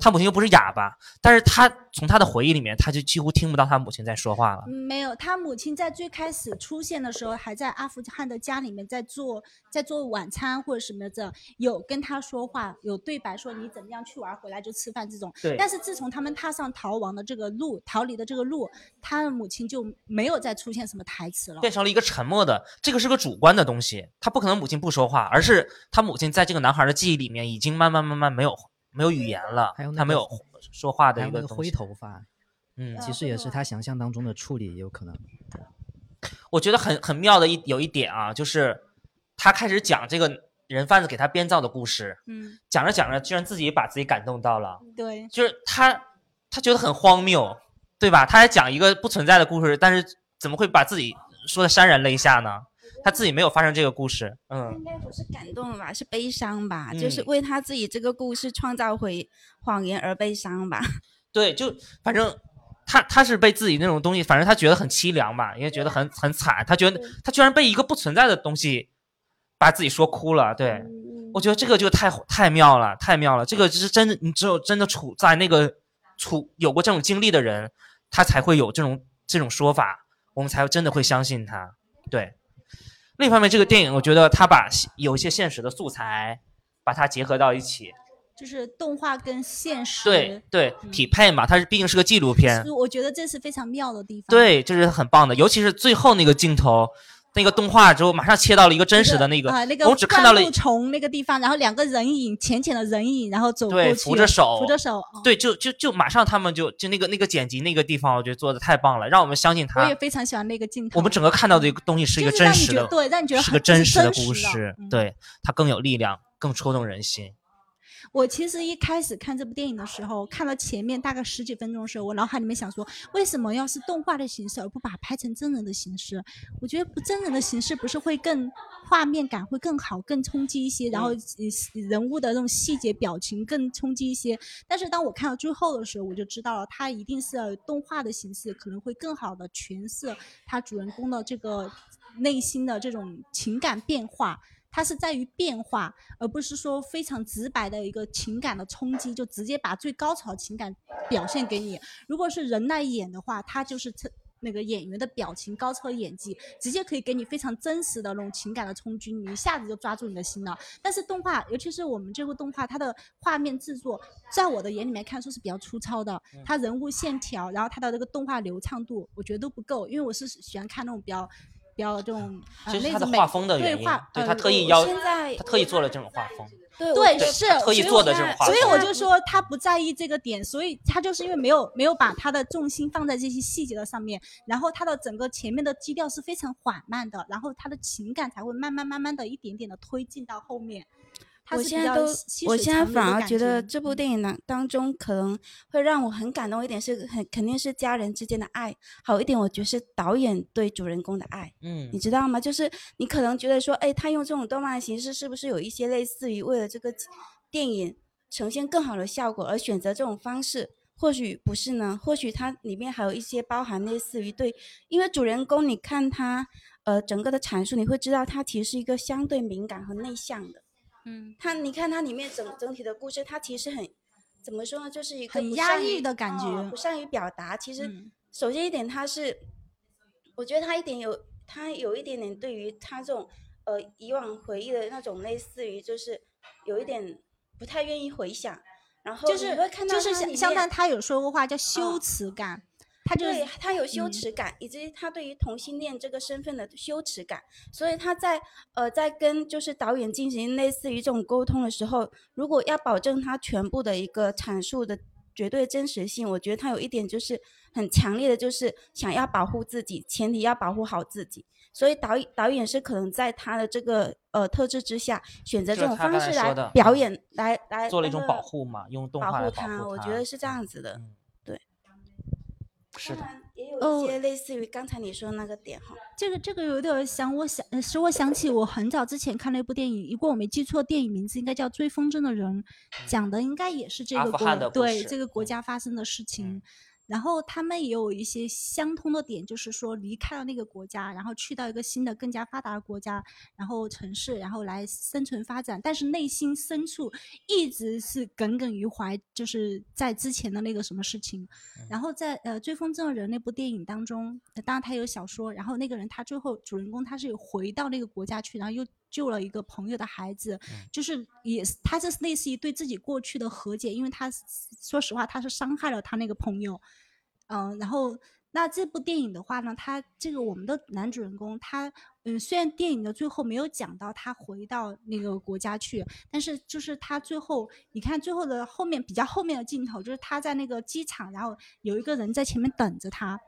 他母亲又不是哑巴，但是他从他的回忆里面，他就几乎听不到他母亲在说话了。嗯没有，他母亲在最开始出现的时候，还在阿富汗的家里面在做在做晚餐或者什么的，有跟他说话，有对白说你怎么样去玩，回来就吃饭这种。对但是自从他们踏上逃亡的这个路，逃离的这个路，他的母亲就没有再出现什么台词了。变成了一个沉默的，这个是个主观的东西，他不可能母亲不说话，而是他母亲在这个男孩的记忆里面已经慢慢慢慢没有没有语言了，还有那他没有说话的一个东西。头发，嗯其实也是他想象当中的处理，也有可能。我觉得很很妙的一有一点啊，就是他开始讲这个人贩子给他编造的故事，嗯，讲着讲着，居然自己把自己感动到了，对，就是他他觉得很荒谬，对吧？他在讲一个不存在的故事，但是怎么会把自己说的潸然泪下呢？他自己没有发生这个故事，嗯应。该不是感动吧，是悲伤吧，就是嗯为他自己这个故事创造回谎言而悲伤吧。对，就反正他他是被自己那种东西，反正他觉得很凄凉吧，因为觉得很很惨，他觉得他居然被一个不存在的东西把自己说哭了。对，我觉得这个就太太妙了，太妙了。这个就是真的，你只有真的处在那个处有过这种经历的人，他才会有这种这种说法，我们才真的会相信他。对，另一方面，这个电影我觉得他把有一些现实的素材把它结合到一起，就是动画跟现实。对对，匹配嘛，它是毕竟是个纪录片，我觉得这是非常妙的地方。对，这是很棒的，尤其是最后那个镜头，那个动画之后马上切到了一个真实的那个，啊、那个我只看到了灌木丛那个地方，然后两个人影，浅浅的人影，然后走过对去，扶着手，扶着手。哦对，就就就马上他们就就那个那个剪辑那个地方，我觉得做的太棒了，让我们相信他我也。非常喜欢那个镜头。我们整个看到的一个东西是一个真实的，对让你觉得是个真实的真实的故事，嗯对它更有力量，更戳动人心。我其实一开始看这部电影的时候，看到前面大概十几分钟的时候，我脑海里面想说，为什么要是动画的形式，而不把它拍成真人的形式？我觉得不真人的形式不是会更画面感会更好、更冲击一些，然后人物的那种细节表情更冲击一些。但是当我看到最后的时候，我就知道了，它一定是要有动画的形式，可能会更好的诠释他主人公的这个内心的这种情感变化。它是在于变化，而不是说非常直白的一个情感的冲击，就直接把最高潮情感表现给你。如果是人来演的话，他就是这那个演员的表情、高超演技，直接可以给你非常真实的那种情感的冲击，你一下子就抓住你的心了。但是动画，尤其是我们这部动画，它的画面制作，在我的眼里面看说是比较粗糙的，它人物线条，然后它的这个动画流畅度，我觉得都不够，因为我是喜欢看那种比较。比较这种，呃、其实他的画风的原因对画，，对他特意要，现在他特意做了这种画风。对对，是特意做的这种画风所以我就说他不在意这个点，所以他就是因为没有没有把他的重心放在这些细节的上面，然后他的整个前面的基调是非常缓慢的，然后他的情感才会慢慢慢慢的一点点的推进到后面。它是比我现在都较，我现在反而觉得这部电影当当中可能会让我很感动一点是很肯定是家人之间的爱，还有一点我觉得是导演对主人公的爱，嗯你知道吗？就是你可能觉得说，哎，他用这种动漫形式是不是有一些类似于为了这个电影呈现更好的效果而选择这种方式？或许不是呢，或许它里面还有一些包含类似于对，因为主人公你看他呃整个的阐述，你会知道他其实是一个相对敏感和内向的。嗯，他你看它里面整整体的故事，它其实很怎么说呢，就是一个很压抑的感哦觉不善于表达。其实嗯。首先一点，他是我觉得他一点有他有一点点对于他这种呃以往回忆的那种类似于就是有一点不太愿意回想，然后就是你会看到就是像像他他有说过话叫羞哦耻感，他就是对他有羞嗯耻感，以及他对于同性恋这个身份的羞耻感，所以他在呃在跟就是导演进行类似于这种沟通的时候，如果要保证他全部的一个阐述的绝对真实性，我觉得他有一点就是很强烈的，就是想要保护自己，前提要保护好自己。所以导演导演是可能在他的这个呃特质之下，选择这种方式来表演，来来做了一种保护嘛，用动保画来护他，我觉得是这样子的。是的，也有哦一些类似于刚才你说的那个点哈。这个这个有点想我想呃使我想起我很早之前看了一部电影，如果我没记错，电影名字应该叫《追风筝的人》，讲的应该也是这个国对这个国嗯家发生的事情。然后他们也有一些相通的点，就是说离开了那个国家，然后去到一个新的、更加发达的国家，然后城市，然后来生存发展。但是内心深处一直是耿耿于怀，就是在之前的那个什么事情。然后在呃《追风筝的人》那部电影当中，呃当然他有小说，然后那个人他最后主人公他是有回到那个国家去，然后又救了一个朋友的孩子，就是也是他这是类似于对自己过去的和解，因为他说实话他是伤害了他那个朋友，嗯、然后那这部电影的话呢，他这个我们的男主人公他。嗯，虽然电影的最后没有讲到他回到那个国家去，但是就是他最后，你看最后的后面比较后面的镜头，就是他在那个机场，然后有一个人在前面等着他，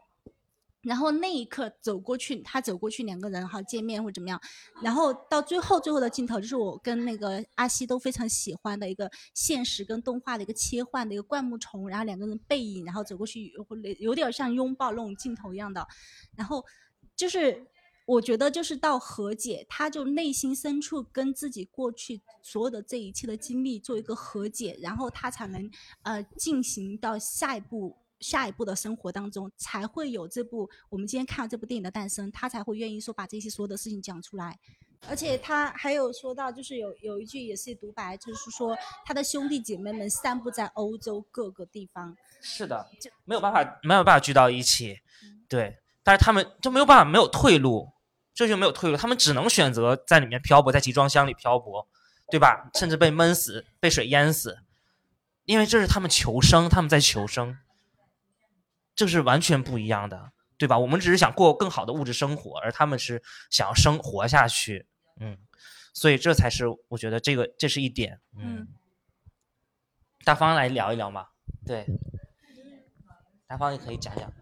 然后那一刻走过去，他走过去，两个人哈见面或者怎么样，然后到最后最后的镜头，就是我跟那个阿西都非常喜欢的一个现实跟动画的一个切换的一个灌木丛，然后两个人背影，然后走过去，有有点像拥抱那种镜头一样的，然后就是我觉得就是到和解，他就内心深处跟自己过去所有的这一切的经历做一个和解，然后他才能呃进行到下一步。下一步的生活当中，才会有这部我们今天看到这部电影的诞生，他才会愿意说把这些所有的事情讲出来。而且他还有说到，就是有有一句也是独白，就是说他的兄弟姐妹们散布在欧洲各个地方，是的，就没有办法，没有办法聚到一起，对，但是他们就没有办法，没有退路，这就没有退路，他们只能选择在里面漂泊，在集装箱里漂泊，对吧？甚至被闷死，被水淹死，因为这是他们求生，他们在求生，这是完全不一样的，对吧？我们只是想过更好的物质生活，而他们是想要生活下去，嗯，所以这才是我觉得这个这是一点，嗯，大方来聊一聊嘛，对。大方也可以讲讲。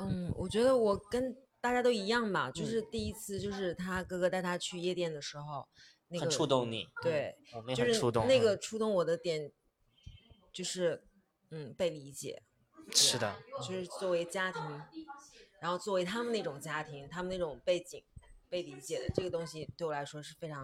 嗯，我觉得我跟大家都一样吧，就是第一次，就是他哥哥带他去夜店的时候，那个很触动你对嗯我们，也就是很触动那嗯个触动我的点，就是嗯被理解。是的就是作为家庭，然后作为他们那种家庭，他们那种背景被理解的这个东西，对我来说是非常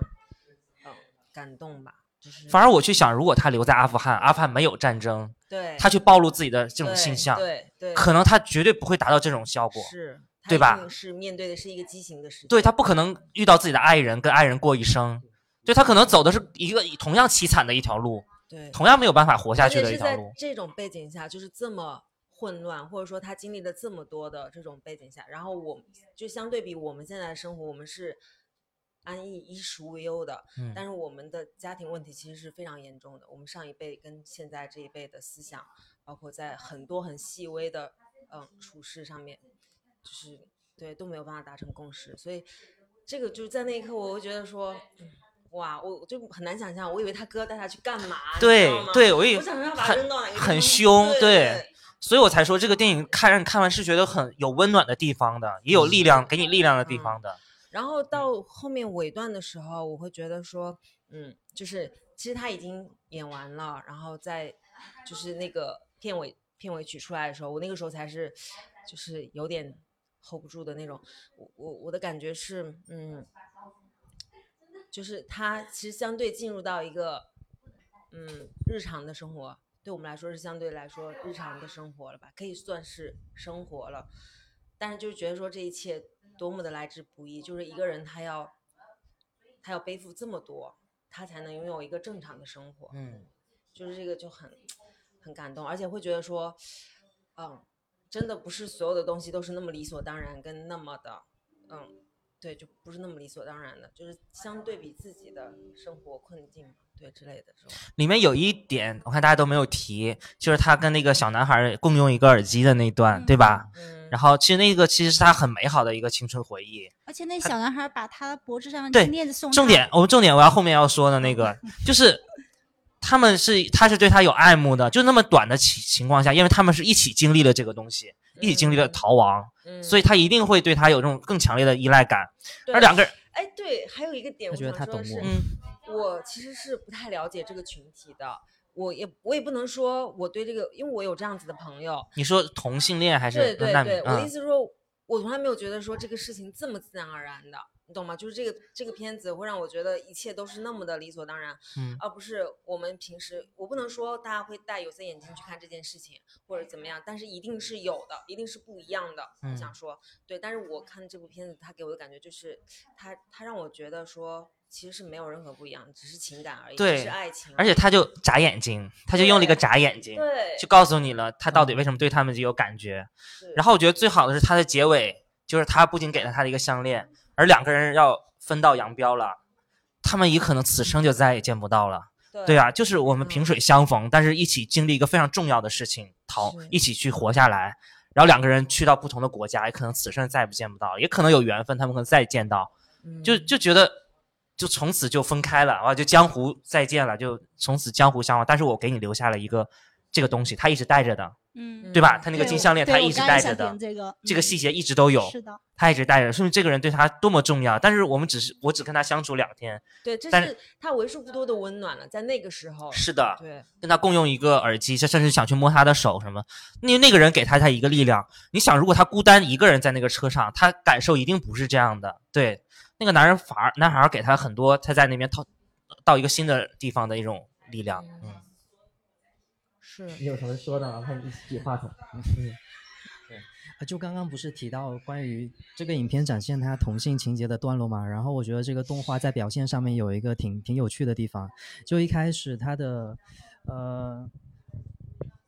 嗯感动吧。就是反而我去想，如果他留在阿富汗，阿富汗没有战争，对他去暴露自己的这种对性向，对对可能他绝对不会达到这种效果，是，他对吧？是面对的是一个畸形的世界。对他不可能遇到自己的爱人，跟爱人过一生，对他可能走的是一个同样凄惨的一条路，对同样没有办法活下去的一条路。这种背景下，就是这么混乱，或者说他经历了这么多的这种背景下，然后我就相对比我们现在的生活，我们是安逸、衣食无忧的，嗯但是我们的家庭问题其实是非常严重的。我们上一辈跟现在这一辈的思想，包括在很多很细微的嗯处事上面，就是对都没有办法达成共识，所以这个就是在那一刻，我会觉得说。嗯 哇，我我就很难想象，我以为他哥带他去干嘛？对对，我也我想让他把他很很凶，对对，所以我才说这个电影看让你看完是觉得很有温暖的地方的，也有力量给你力量的地方的。然后到后面尾段的时候，我会觉得说，嗯，就是其实他已经演完了，然后在就是那个片尾片尾曲出来的时候，我那个时候才是就是有点 hold 不住的那种。我我我的感觉是，嗯，就是他其实相对进入到一个嗯日常的生活，对我们来说是相对来说日常的生活了吧，可以算是生活了。但是就是觉得说这一切多么的来之不易，就是一个人他要他要背负这么多，他才能拥有一个正常的生活。嗯，就是这个就很很感动，而且会觉得说，嗯，真的不是所有的东西都是那么理所当然，跟那么的，嗯，对，就不是那么理所当然的，就是相对比自己的生活困境，对之类的这种。里面有一点我看大家都没有提，就是他跟那个小男孩共用一个耳机的那段，对吧？嗯，然后其实那个其实是他很美好的一个青春回忆。而且那小男孩把他脖子上的对金链子送他重点，我们重点我要后面要说的那个，就是他们是他是对他有爱慕的，就那么短的情情况下，因为他们是一起经历了这个东西，一起经历了逃亡，嗯。所以他一定会对他有这种更强烈的依赖感。而两个人，哎，对，还有一个点，我觉得他懂我。嗯我其实是不太了解这个群体的，我也我也不能说我对这个，因为我有这样子的朋友，你说同性恋还是对对对，我的意嗯思是说，我从来没有觉得说这个事情这么自然而然的，你懂吗？就是这个这个片子会让我觉得一切都是那么的理所当然，嗯而不是我们平时我不能说大家会戴有色眼镜去看这件事情或者怎么样，但是一定是有的，一定是不一样的。我想嗯说，对，但是我看这部片子，它给我的感觉就是，它它让我觉得说，其实是没有任何不一样，只是情感而已，是爱情而，而且他就眨眼睛，他就用了一个眨眼睛，对就告诉你了他到底为什么对他们有感觉。是然后我觉得最好的是他的结尾，就是他不仅给了他的一个项链，而两个人要分道扬镳了，他们也可能此生就再也见不到了。对啊，就是我们萍嗯水相逢，但是一起经历一个非常重要的事情，逃一起去活下来。然后两个人去到不同的国家，也可能此生再也不见不到，也可能有缘分，他们可能再见到，就嗯就觉得就从此就分开了，啊，就江湖再见了，就从此江湖相忘。但是我给你留下了一个这个东西，他一直带着的，嗯，对吧？嗯他那个金项链，他一直带着的，这个嗯这个细节一直都有，是的，他一直带着，说明这个人对他多么重要。但是我们只是，我只跟他相处两天，对，这但是他为数不多的温暖了，在那个时候，是的，对，跟他共用一个耳机，甚至想去摸他的手什么。那那个人给他他一个力量。你想，如果他孤单一个人在那个车上，他感受一定不是这样的。对，那个男人反而男孩儿给他很多，他在那边到到一个新的地方的一种力量。嗯，是，你有什么说的吗？快一起举话筒。嗯，对，呃就刚刚不是提到关于这个影片展现他同性情节的段落嘛？然后我觉得这个动画在表现上面有一个挺挺有趣的地方，就一开始他的呃。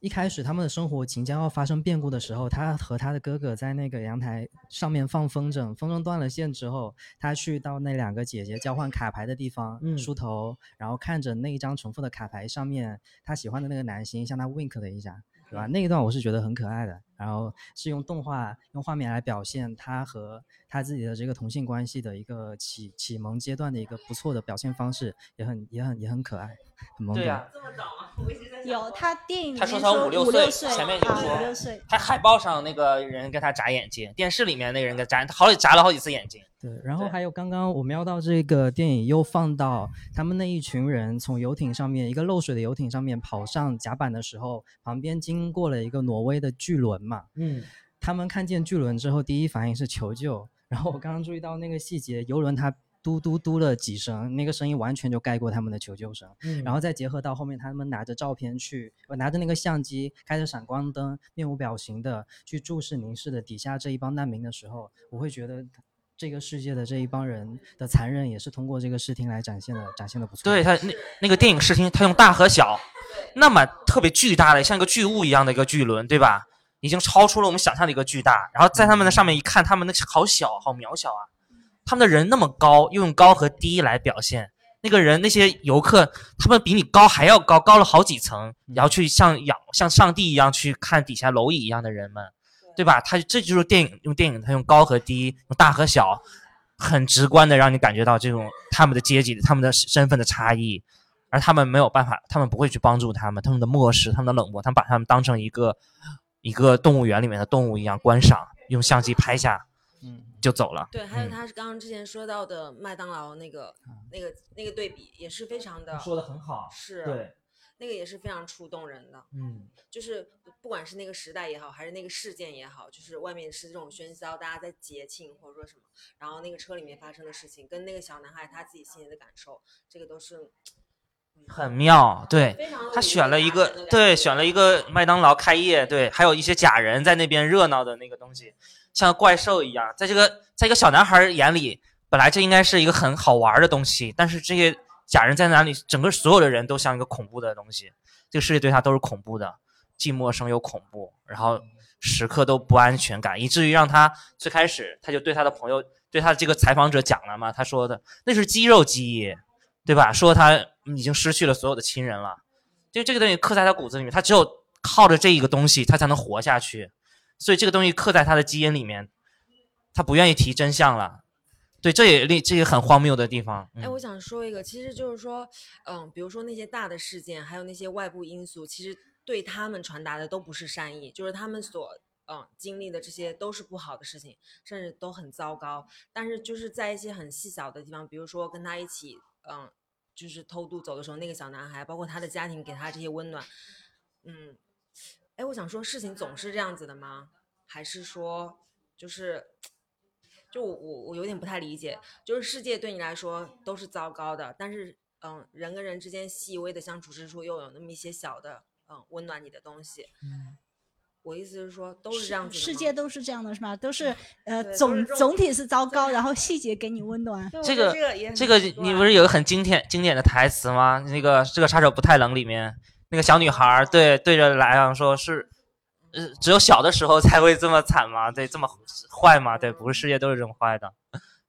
一开始他们的生活即将要发生变故的时候，他和他的哥哥在那个阳台上面放风筝，风筝断了线之后，他去到那两个姐姐交换卡牌的地方，嗯梳头，然后看着那一张重复的卡牌上面他喜欢的那个男星向他 wink 了一下，对吧？那一段我是觉得很可爱的，然后是用动画用画面来表现他和他自己的这个同性关系的一个启启蒙阶段的一个不错的表现方式，也很也很也很可爱，很萌。对呀、这么早吗？我一直在有他电影里他说他五六岁岁，前面就啊说五六岁，他海报上那个人跟他眨眼睛，电视里面那个人跟他眨，他好几眨了好几次眼睛。对，然后还有刚刚我瞄到这个电影又放到他们那一群人从游艇上面一个漏水的游艇上面跑上甲板的时候，旁边经过了一个挪威的巨轮嘛，嗯，他们看见巨轮之后，第一反应是求救。然后我刚刚注意到那个细节，游轮它嘟嘟嘟了几声，那个声音完全就盖过他们的求救声。嗯然后再结合到后面他们拿着照片去，我拿着那个相机，开着闪光灯，面无表情的去注视凝视的底下这一帮难民的时候，我会觉得这个世界的这一帮人的残忍也是通过这个视听来展现的，展现的不错。对他那那个电影视听，他用大和小，那么特别巨大的，像一个巨物一样的一个巨轮，对吧？已经超出了我们想象的一个巨大。然后在他们的上面一看，他们那好小，好渺小啊！他们的人那么高，又用高和低来表现。那个人那些游客，他们比你高还要高，高了好几层，然后去像仰像上帝一样去看底下蝼蚁一样的人们，对吧？他这就是电影用电影，他用高和低，用大和小，很直观的让你感觉到这种他们的阶级、他们的身份的差异，而他们没有办法，他们不会去帮助他们，他们的漠视、他们的冷漠，他们把他们当成一个一个动物园里面的动物一样观赏，用相机拍下，嗯，就走了。对，还有嗯他刚刚之前说到的麦当劳那个、那个那个对比也是非常的说的很好，是，对，那个也是非常触动人的。嗯，就是不不管是那个时代也好，还是那个事件也好，就是外面是这种喧嚣，大家在节庆或者说什么，然后那个车里面发生的事情，跟那个小男孩他自己心里的感受，这个都是很妙，对。他选了一个对，选了一个麦当劳开业，对，还有一些假人在那边热闹的那个东西，像怪兽一样，在这个在一个小男孩眼里，本来这应该是一个很好玩的东西，但是这些假人在哪里，整个所有的人都像一个恐怖的东西，这个世界对他都是恐怖的，既陌生又恐怖，然后时刻都不安全感，以至于让他最开始他就对他的朋友，对他的这个采访者讲了嘛，他说的那是肌肉记忆，对吧？说他已经失去了所有的亲人了，就这个东西刻在他骨子里面，他只有靠着这一个东西，他才能活下去，所以这个东西刻在他的基因里面，他不愿意提真相了。对，这也令这也很荒谬的地方。哎，我想说一个，其实就是说，嗯，比如说那些大的事件，还有那些外部因素，其实对他们传达的都不是善意，就是他们所嗯经历的这些都是不好的事情，甚至都很糟糕。但是就是在一些很细小的地方，比如说跟他一起嗯，就是偷渡走的时候，那个小男孩，包括他的家庭给他这些温暖，嗯，哎，我想说，事情总是这样子的吗？还是说就是？就我我我有点不太理解，就是世界对你来说都是糟糕的，但是嗯，人跟人之间细微的相处之处又有那么一些小的嗯温暖你的东西。我意思是说，都是这样子的世界都是这样的，是吧？都是呃总总体是糟糕，然后细节给你温暖。这个这个你不是有个很经典经典的台词吗？那个这个杀手不太冷里面那个小女孩对对着莱昂说是。呃，只有小的时候才会这么惨吗？对，这么坏吗？对，不是世界都是这么坏的。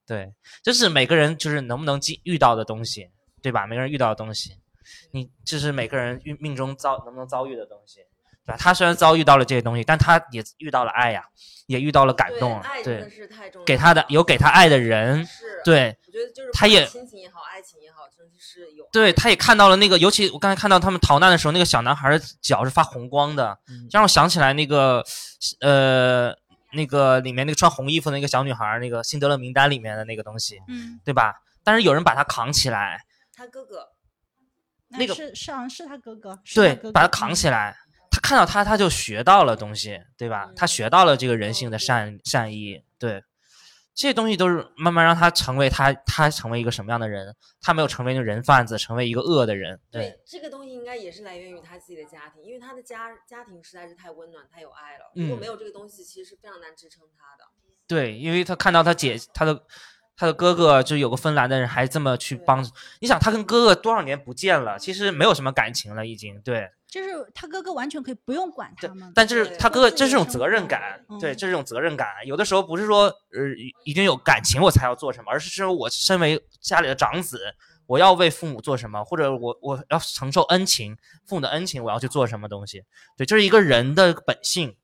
对，就是每个人就是能不能遇遇到的东西，对吧？每个人遇到的东西，你就是每个人运命中遭能不能遭遇的东西，对吧？他虽然遭遇到了这些东西，但他也遇到了爱呀，也遇到了感动，爱真的对，是太重要给他的有给他爱的人，是对，我觉得就是他也亲情也好，爱情也好，真的是有对，他也看到了那个，尤其我刚才看到他们逃难的时候，那个小男孩的脚是发红光的，让我想起来那个，呃，那个里面那个穿红衣服的那个小女孩，那个辛德勒名单里面的那个东西，嗯，对吧？但是有人把他扛起来，他哥哥，那个是是好像是他哥哥，是他对把他扛起来。他看到他，他就学到了东西，对吧？他学到了这个人性的善善意，对，这些东西都是慢慢让他成为他，他成为一个什么样的人？他没有成为一个人贩子，成为一个恶的人，对。对这个东西应该也是来源于他自己的家庭，因为他的家家庭实在是太温暖、太有爱了。如果嗯没有这个东西，其实是非常难支撑他的。对，因为他看到他姐，他的他的哥哥就有个芬兰的人还这么去帮助，你想他跟哥哥多少年不见了，其实没有什么感情了，已经对。就是他哥哥完全可以不用管他们，但这是他哥哥，这是种责任感，对，嗯这是种责任感。有的时候不是说呃一定有感情我才要做什么，而是说我身为家里的长子，我要为父母做什么，或者我我要承受恩情，父母的恩情，我要去做什么东西。对，这是一个人的本性，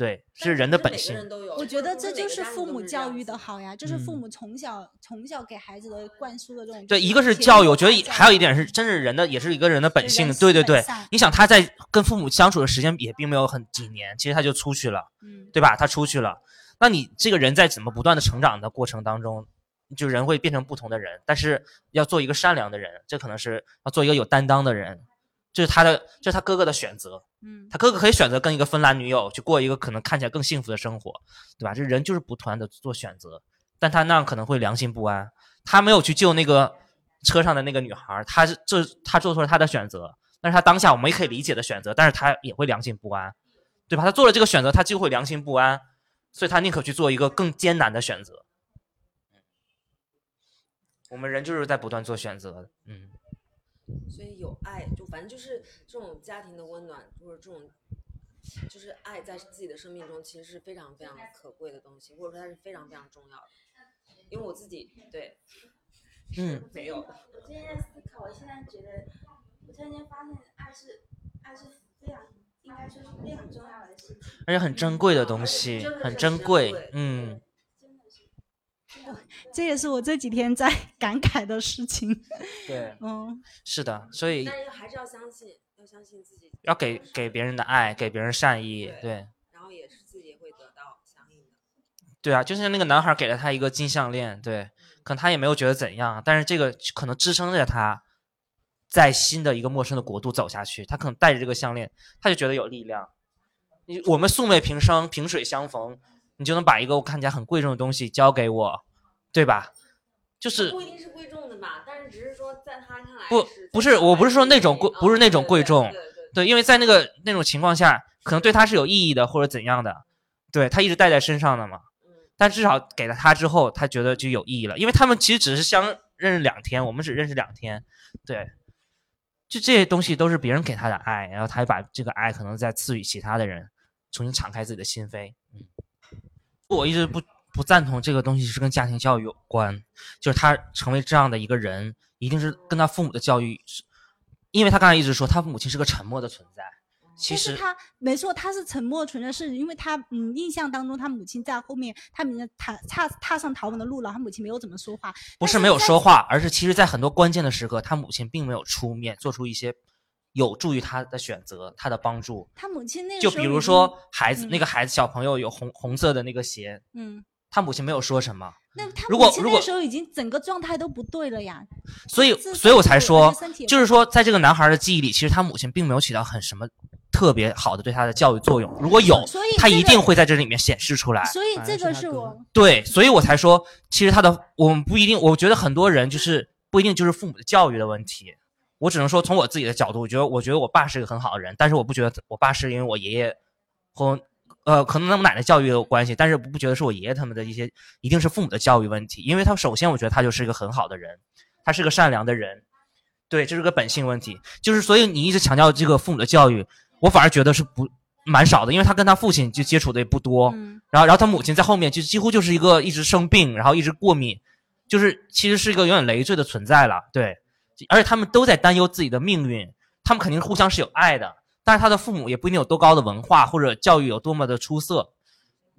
对，是人的本性。我觉得这就是父母教育的好呀，就是父嗯母从小从小给孩子的灌输的这种。对，一个是教育，我觉得还有一点是，真是人的，也是一个人的本性。对对对，你想他在跟父母相处的时间也并没有很几年，其实他就出去了，嗯对吧？他出去了，那你这个人在怎么不断的成长的过程当中，就人会变成不同的人，但是要做一个善良的人，这可能是要做一个有担当的人，这是他的，这是他哥哥的选择。嗯，他哥哥可以选择跟一个芬兰女友去过一个可能看起来更幸福的生活，对吧？这人就是不断的做选择，但他那样可能会良心不安。他没有去救那个车上的那个女孩，他是这他做出了他的选择，但是他当下我们也可以理解的选择，但是他也会良心不安，对吧？他做了这个选择，他就会良心不安，所以他宁可去做一个更艰难的选择。我们人就是在不断做选择的，嗯。所以有爱，就反正就是这种家庭的温暖，或者这种就是爱，在自己的生命中其实是非常非常可贵的东西，或者说它是非常非常重要的。因为我自己对，嗯没有。我最近在思考，我现在觉得，我突然间发现，爱是爱是非常应该说是非常重要的事情。而且很珍贵的东西，很珍贵，嗯。这也是我这几天在 感慨的事情。对嗯，是的，所以但是还是要相信，要相信自己，要给给别人的爱，给别人善意，对然后也是自己也会得到相应的。对啊，就像那个男孩给了他一个金项链，对，可能他也没有觉得怎样，但是这个可能支撑着他，在新的一个陌生的国度走下去。他可能带着这个项链，他就觉得有力量。你我们素昧平生，萍水相逢，你就能把一个我看起来很贵重的东西交给我，对吧？就是不一定是贵重的吧，但是只是说在他看来不不是，我不是说那种贵，不是那种贵重，对，因为在那个那种情况下，可能对他是有意义的或者怎样的，对他一直带在身上的嘛。但至少给了他之后，他觉得就有意义了，因为他们其实只是相认识两天，我们只认识两天，对，就这些东西都是别人给他的爱，然后他把这个爱可能再赐予其他的人，重新敞开自己的心扉。嗯，我一直不不赞同这个东西是跟家庭教育有关，就是他成为这样的一个人，一定是跟他父母的教育是，因为他刚才一直说他母亲是个沉默的存在。其实他没错，他是沉默存在，是因为他嗯印象当中他母亲在后面，他明踏踏踏上逃亡的路了，他母亲没有怎么说话。不是没有说话，而是其实在很多关键的时刻，他母亲并没有出面，做出一些有助于他的选择，他的帮助。他母亲那个就比如说孩子，那个孩子小朋友有红红色的那个鞋，嗯，他母亲没有说什么。那他如果如果时候已经整个状态都不对了呀。所以所以我才说，就是说在这个男孩的记忆里，其实他母亲并没有起到很什么。特别好的对他的教育作用，如果有，他一定会在这里面显示出来。所以这个是我对，所以我才说，其实他的我们不一定，我觉得很多人就是不一定就是父母的教育的问题。我只能说从我自己的角度，我觉得我觉得我爸是一个很好的人，但是我不觉得我爸是因为我爷爷和呃可能跟我奶奶教育有关系，但是不觉得是我爷爷他们的一些一定是父母的教育问题，因为他首先我觉得他就是一个很好的人，他是个善良的人，对，这是个本性问题，就是所以你一直强调这个父母的教育。我反而觉得是不蛮少的，因为他跟他父亲就接触的也不多，然后然后他母亲在后面就几乎就是一个一直生病，然后一直过敏，就是其实是一个有点累赘的存在了，对，而且他们都在担忧自己的命运，他们肯定互相是有爱的，但是他的父母也不一定有多高的文化或者教育有多么的出色，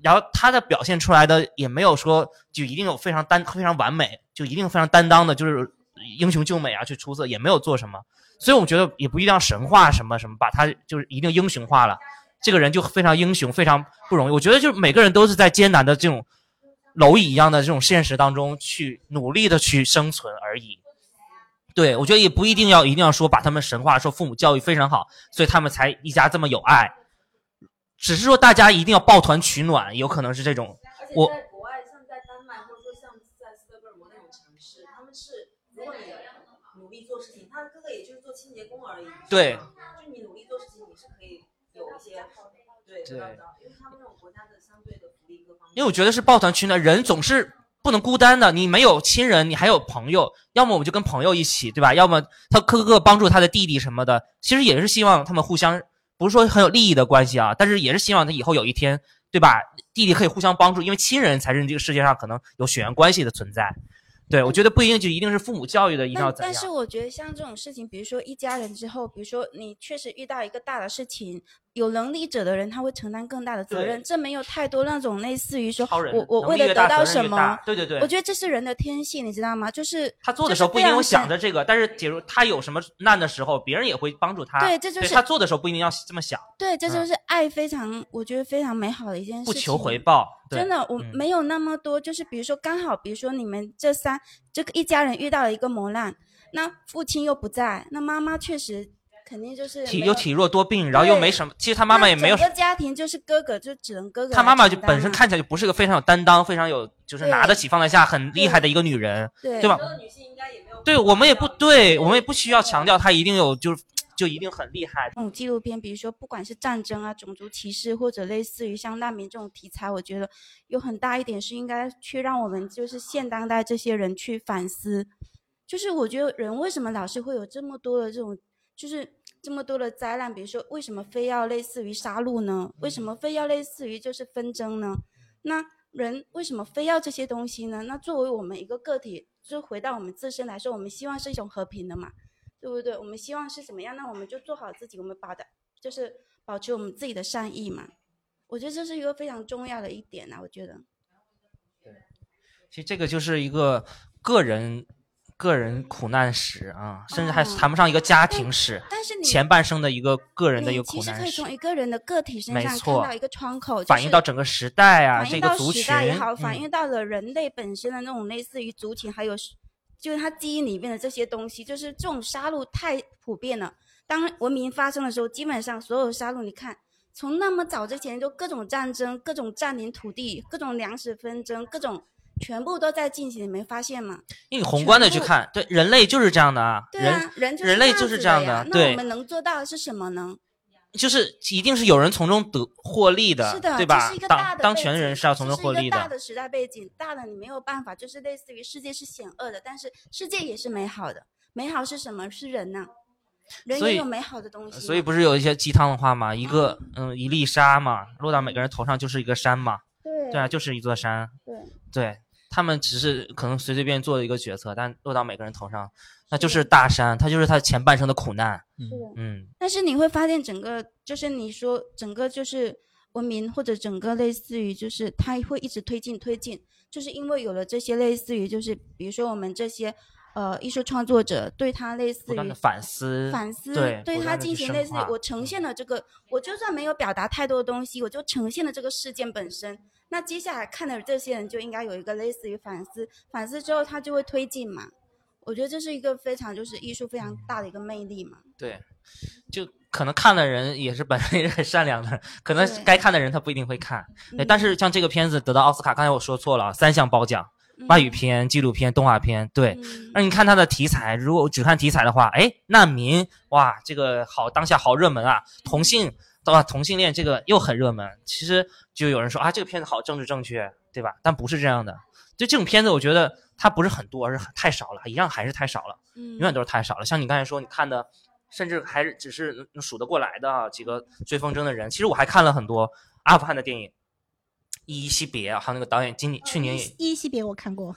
然后他的表现出来的也没有说就一定有非常担非常完美，就一定非常担当的，就是英雄救美啊去出色，也没有做什么。所以我觉得也不一定要神话什么什么，把他就是一定英雄化了，这个人就非常英雄，非常不容易。我觉得就是每个人都是在艰难的这种蝼蚁一样的这种现实当中去努力的去生存而已。对我觉得也不一定要一定要说把他们神话，说父母教育非常好，所以他们才一家这么有爱。只是说大家一定要抱团取暖，有可能是这种。我在国外，像在丹麦，或者说像在斯德哥尔摩那种城市，他们是如果你努力做事情，他哥哥也就是做。清洁工而已。对。就你努力做事情，你是可以有一些对对，因为他们那种国家的相对的福利各方面。因为我觉得是抱团取暖，人总是不能孤单的。你没有亲人，你还有朋友，要么我们就跟朋友一起，对吧？要么他哥哥帮助他的弟弟什么的，其实也是希望他们互相，不是说很有利益的关系啊，但是也是希望他以后有一天，对吧？弟弟可以互相帮助，因为亲人才是这个世界上可能有血缘关系的存在。对，我觉得不一定就一定是父母教育的，一定要怎样？但是我觉得像这种事情，比如说一家人之后，比如说你确实遇到一个大的事情，有能力者的人他会承担更大的责任，这没有太多那种类似于说我我为了得到什么，对对对，我觉得这是人的天性，你知道吗？就是他做的时候不一定有想着这个，但是假如他有什么难的时候，别人也会帮助他。对，这就是他做的时候不一定要这么想。对，这就是爱非常，我觉得非常美好的一件事情。不求回报。真的，我没有那么多，就是比如说刚好，比如说你们这三这个一家人遇到了一个磨难，那父亲又不在，那妈妈确实肯定就是体又体弱多病，然后又没什么，其实他妈妈也没有。整个家庭就是哥哥就只能哥哥。他妈妈就本身看起来就不是个非常有担当、非常有就是拿得起放得下、很厉害的一个女人，对吧？对我们也不对，我们也不需要强调她一定有就是。就一定很厉害。这种纪录片，比如说不管是战争啊、种族歧视，或者类似于像难民这种题材，我觉得有很大一点是应该去让我们就是现当代这些人去反思。就是我觉得人为什么老是会有这么多的这种，就是这么多的灾难？比如说为什么非要类似于杀戮呢？为什么非要类似于就是纷争呢？那人为什么非要这些东西呢？那作为我们一个个体，就回到我们自身来说，我们希望是一种和平的嘛。对不对？我们希望是怎么样？那我们就做好自己，我们保的，就是保持我们自己的善意嘛。我觉得这是一个非常重要的一点啊。我觉得，对，其实这个就是一个个人个人苦难史啊，甚至还谈不上一个家庭史，哦但是你前半生的一个个人的一个其苦难史。实可以从，一个人的个体身上看到一个窗口，反映到整个时代啊，这个族时代也好，反映到了人类本身的那种类似于族群，还有就是他基因里面的这些东西，就是这种杀戮太普遍了。当文明发生的时候，基本上所有杀戮，你看从那么早之前就各种战争、各种占领土地、各种粮食纷争、各种全部都在进行，你没发现吗？因为你宏观的去看，对人类就是这样的啊，对啊，人就是人类就是这样的对那我们，能做到的是什么呢？就是一定是有人从中得获利的，是的，对吧这是一？个大当权的人是要从中获利的，大的时代背景，大的你没有办法，就是类似于世界是险恶的，但是世界也是美好的。美好是什么？是人呐、人也有美好的东西嘛。所以不是有一些鸡汤的话嘛？一个嗯一粒沙嘛，落到每个人头上就是一个山嘛，对对啊，就是一座山，对对他们只是可能随随便做了一个决策，但落到每个人头上，那就是大山，他就是他前半生的苦难。是的。嗯，但是你会发现，整个就是你说整个就是文明或者整个类似于就是它会一直推进推进，就是因为有了这些类似于就是比如说我们这些呃艺术创作者对他类似于反思，反思，对，对他进行类似于我呈现了这个，我就算没有表达太多的东西，我就呈现了这个事件本身。那接下来看的这些人就应该有一个类似于反思，反思之后他就会推进嘛。我觉得这是一个非常就是艺术非常大的一个魅力嘛。对，就可能看的人也是本身也是很善良的，可能该看的人他不一定会看。但是像这个片子得到奥斯卡，刚才我说错了啊，三项褒奖：外语片、纪录片、动画片。对，嗯那你看它的题材，如果只看题材的话，哎，难民，哇，这个好，当下好热门啊，同性。对吧？同性恋这个又很热门，其实就有人说啊，这个片子好政治正确，对吧？但不是这样的。就这种片子，我觉得它不是很多，而是太少了，一样还是太少了。嗯永远都是太少了。像你刚才说，你看的，甚至还是只是数得过来的啊几个追风筝的人。其实我还看了很多阿富汗的电影，《依依惜别》，还有那个导演今年去年也一系别我看过，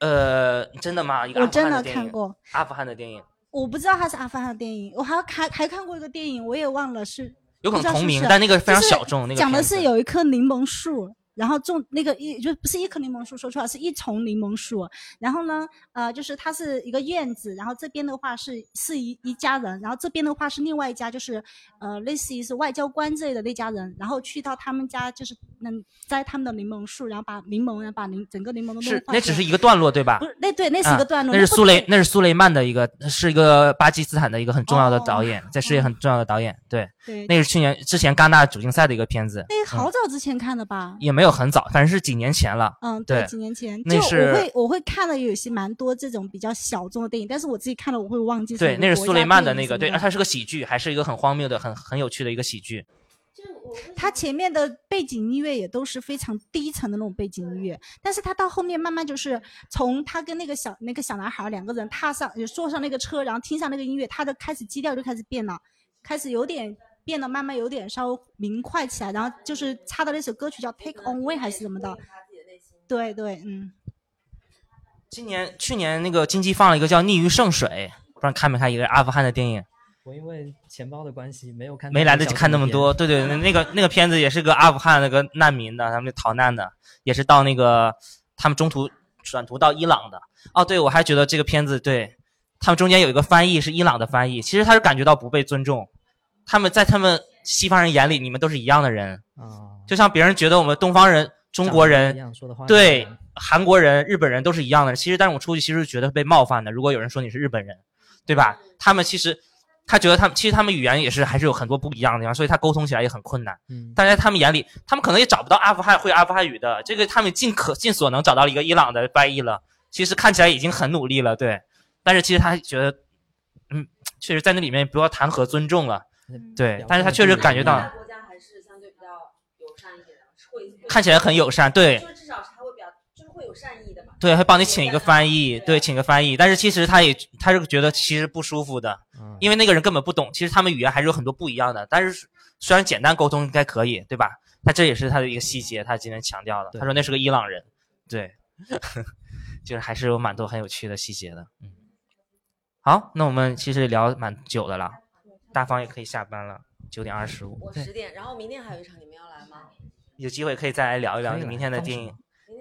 呃，真的吗？我真的看过。阿富汗的电影，我不知道它是阿富汗的电影，我还看还看过一个电影，我也忘了是，有可能同名但那个非常就是小众那个讲的是有一棵柠檬树，然后种那个一就不是一棵柠檬树，说出来是一丛柠檬树。然后呢，呃，就是它是一个院子，然后这边的话是是一一家人，然后这边的话是另外一家，就是呃类似于是外交官之类的那家人，然后去到他们家就是能摘他们的柠檬树，然后把柠檬，然后把柠整个柠檬都弄是坏掉那只是一个段落对吧不？是那对那是一个段落，啊那是苏雷，那是苏雷曼的一个，是一个巴基斯坦的一个很重要的导演，在世界很重要的导演。对，哦对那是去年之前戛纳主竞赛的一个片子，那个好早之前看的吧？也没有很早，反正是几年前了。嗯，对，几年前，就那是我会我会看了有些蛮多这种比较小众的电影，但是我自己看了我会忘记对，那是苏雷曼的那个，对，电影什么而它是个喜剧，还是一个很荒谬的、很很有趣的一个喜剧。它前面的背景音乐也都是非常低沉的那种背景音乐，但是他到后面慢慢就是从他跟那个小那个小男孩两个人踏上坐上那个车，然后听上那个音乐，他的开始基调就开始变了，开始有点变得慢慢有点稍微明快起来，然后就是插的那首歌曲叫《Take On Way》还是什么的，对对，嗯。今年去年那个金鸡放了一个叫《逆于圣水》，不知道看没看一个阿富汗的电影，我因为钱包的关系没有看，没来得及看那么多。对对，那 那个那个片子也是个阿富汗那个难民的，他们逃难的，也是到那个他们中途转途到伊朗的。哦，对，我还觉得这个片子对他们中间有一个翻译是伊朗的翻译，其实他是感觉到不被尊重，他们在他们西方人眼里，你们都是一样的人，啊，就像别人觉得我们东方人、中国人对韩国人、日本人都是一样的。其实，但是我出去其实觉得被冒犯的。如果有人说你是日本人，对吧？他们其实他觉得他们其实他们语言也是还是有很多不一样的地方，所以他沟通起来也很困难。嗯，但在他们眼里，他们可能也找不到阿富汗会阿富汗语的，这个他们尽可尽所能找到了一个伊朗的翻译了。其实看起来已经很努力了，对。但是其实他觉得，嗯，确实在那里面不要谈何尊重了，对。但是他确实感觉到国家还是相对比较友善一点的，会看起来很友善，对。就至少是他会比较，就是会有善意。对，会帮你请一个翻译，对，请个翻译。但是其实他也他是觉得其实不舒服的，嗯因为那个人根本不懂，其实他们语言还是有很多不一样的。但是虽然简单沟通应该可以，对吧？他这也是他的一个细节，他今天强调的。他说那是个伊朗人，对，就是还是有蛮多很有趣的细节的。嗯，好，那我们其实聊蛮久的了，大方也可以下班了，九点二十五。对我十点，然后明天还有一场，你们要来吗？有机会可以再来聊一聊明天的电影。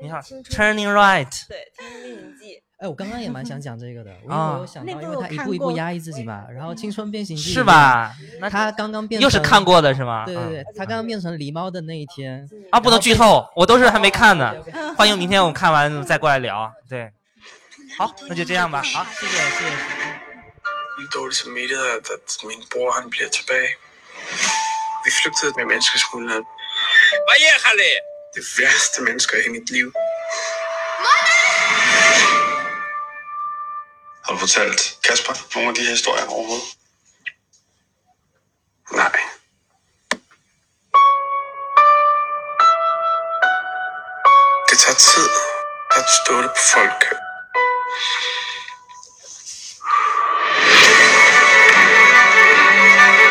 你好，Turning Right。对，《天生丽人记》哎，我刚刚也蛮想讲这个的，我啊有想到，因为他一我看过步一步压抑自己嘛，然后《青春变形记》是？吧？那他刚刚变又是看过的是吗？对对他刚刚变成狸猫的那一天，啊，不能剧透，我都是还没看呢。欢迎明天我们看完再过来聊。对，好，那就这样吧。好，谢谢谢谢。det værste mennesker i mit liv. Har du fortalt Kasper nogle af de her historier overhovedet? Nej. Det tager tid at stole på folk.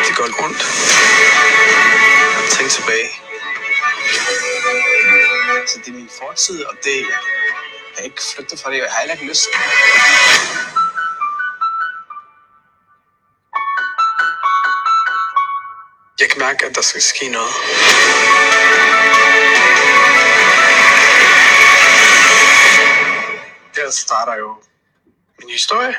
Det går rundt. at tænke tilbage altså det er min fortid, og det jeg har ikke flygtet fra det, og jeg har heller ikke lyst. Jeg kan mærke, at der skal ske noget. Der starter jo min historie.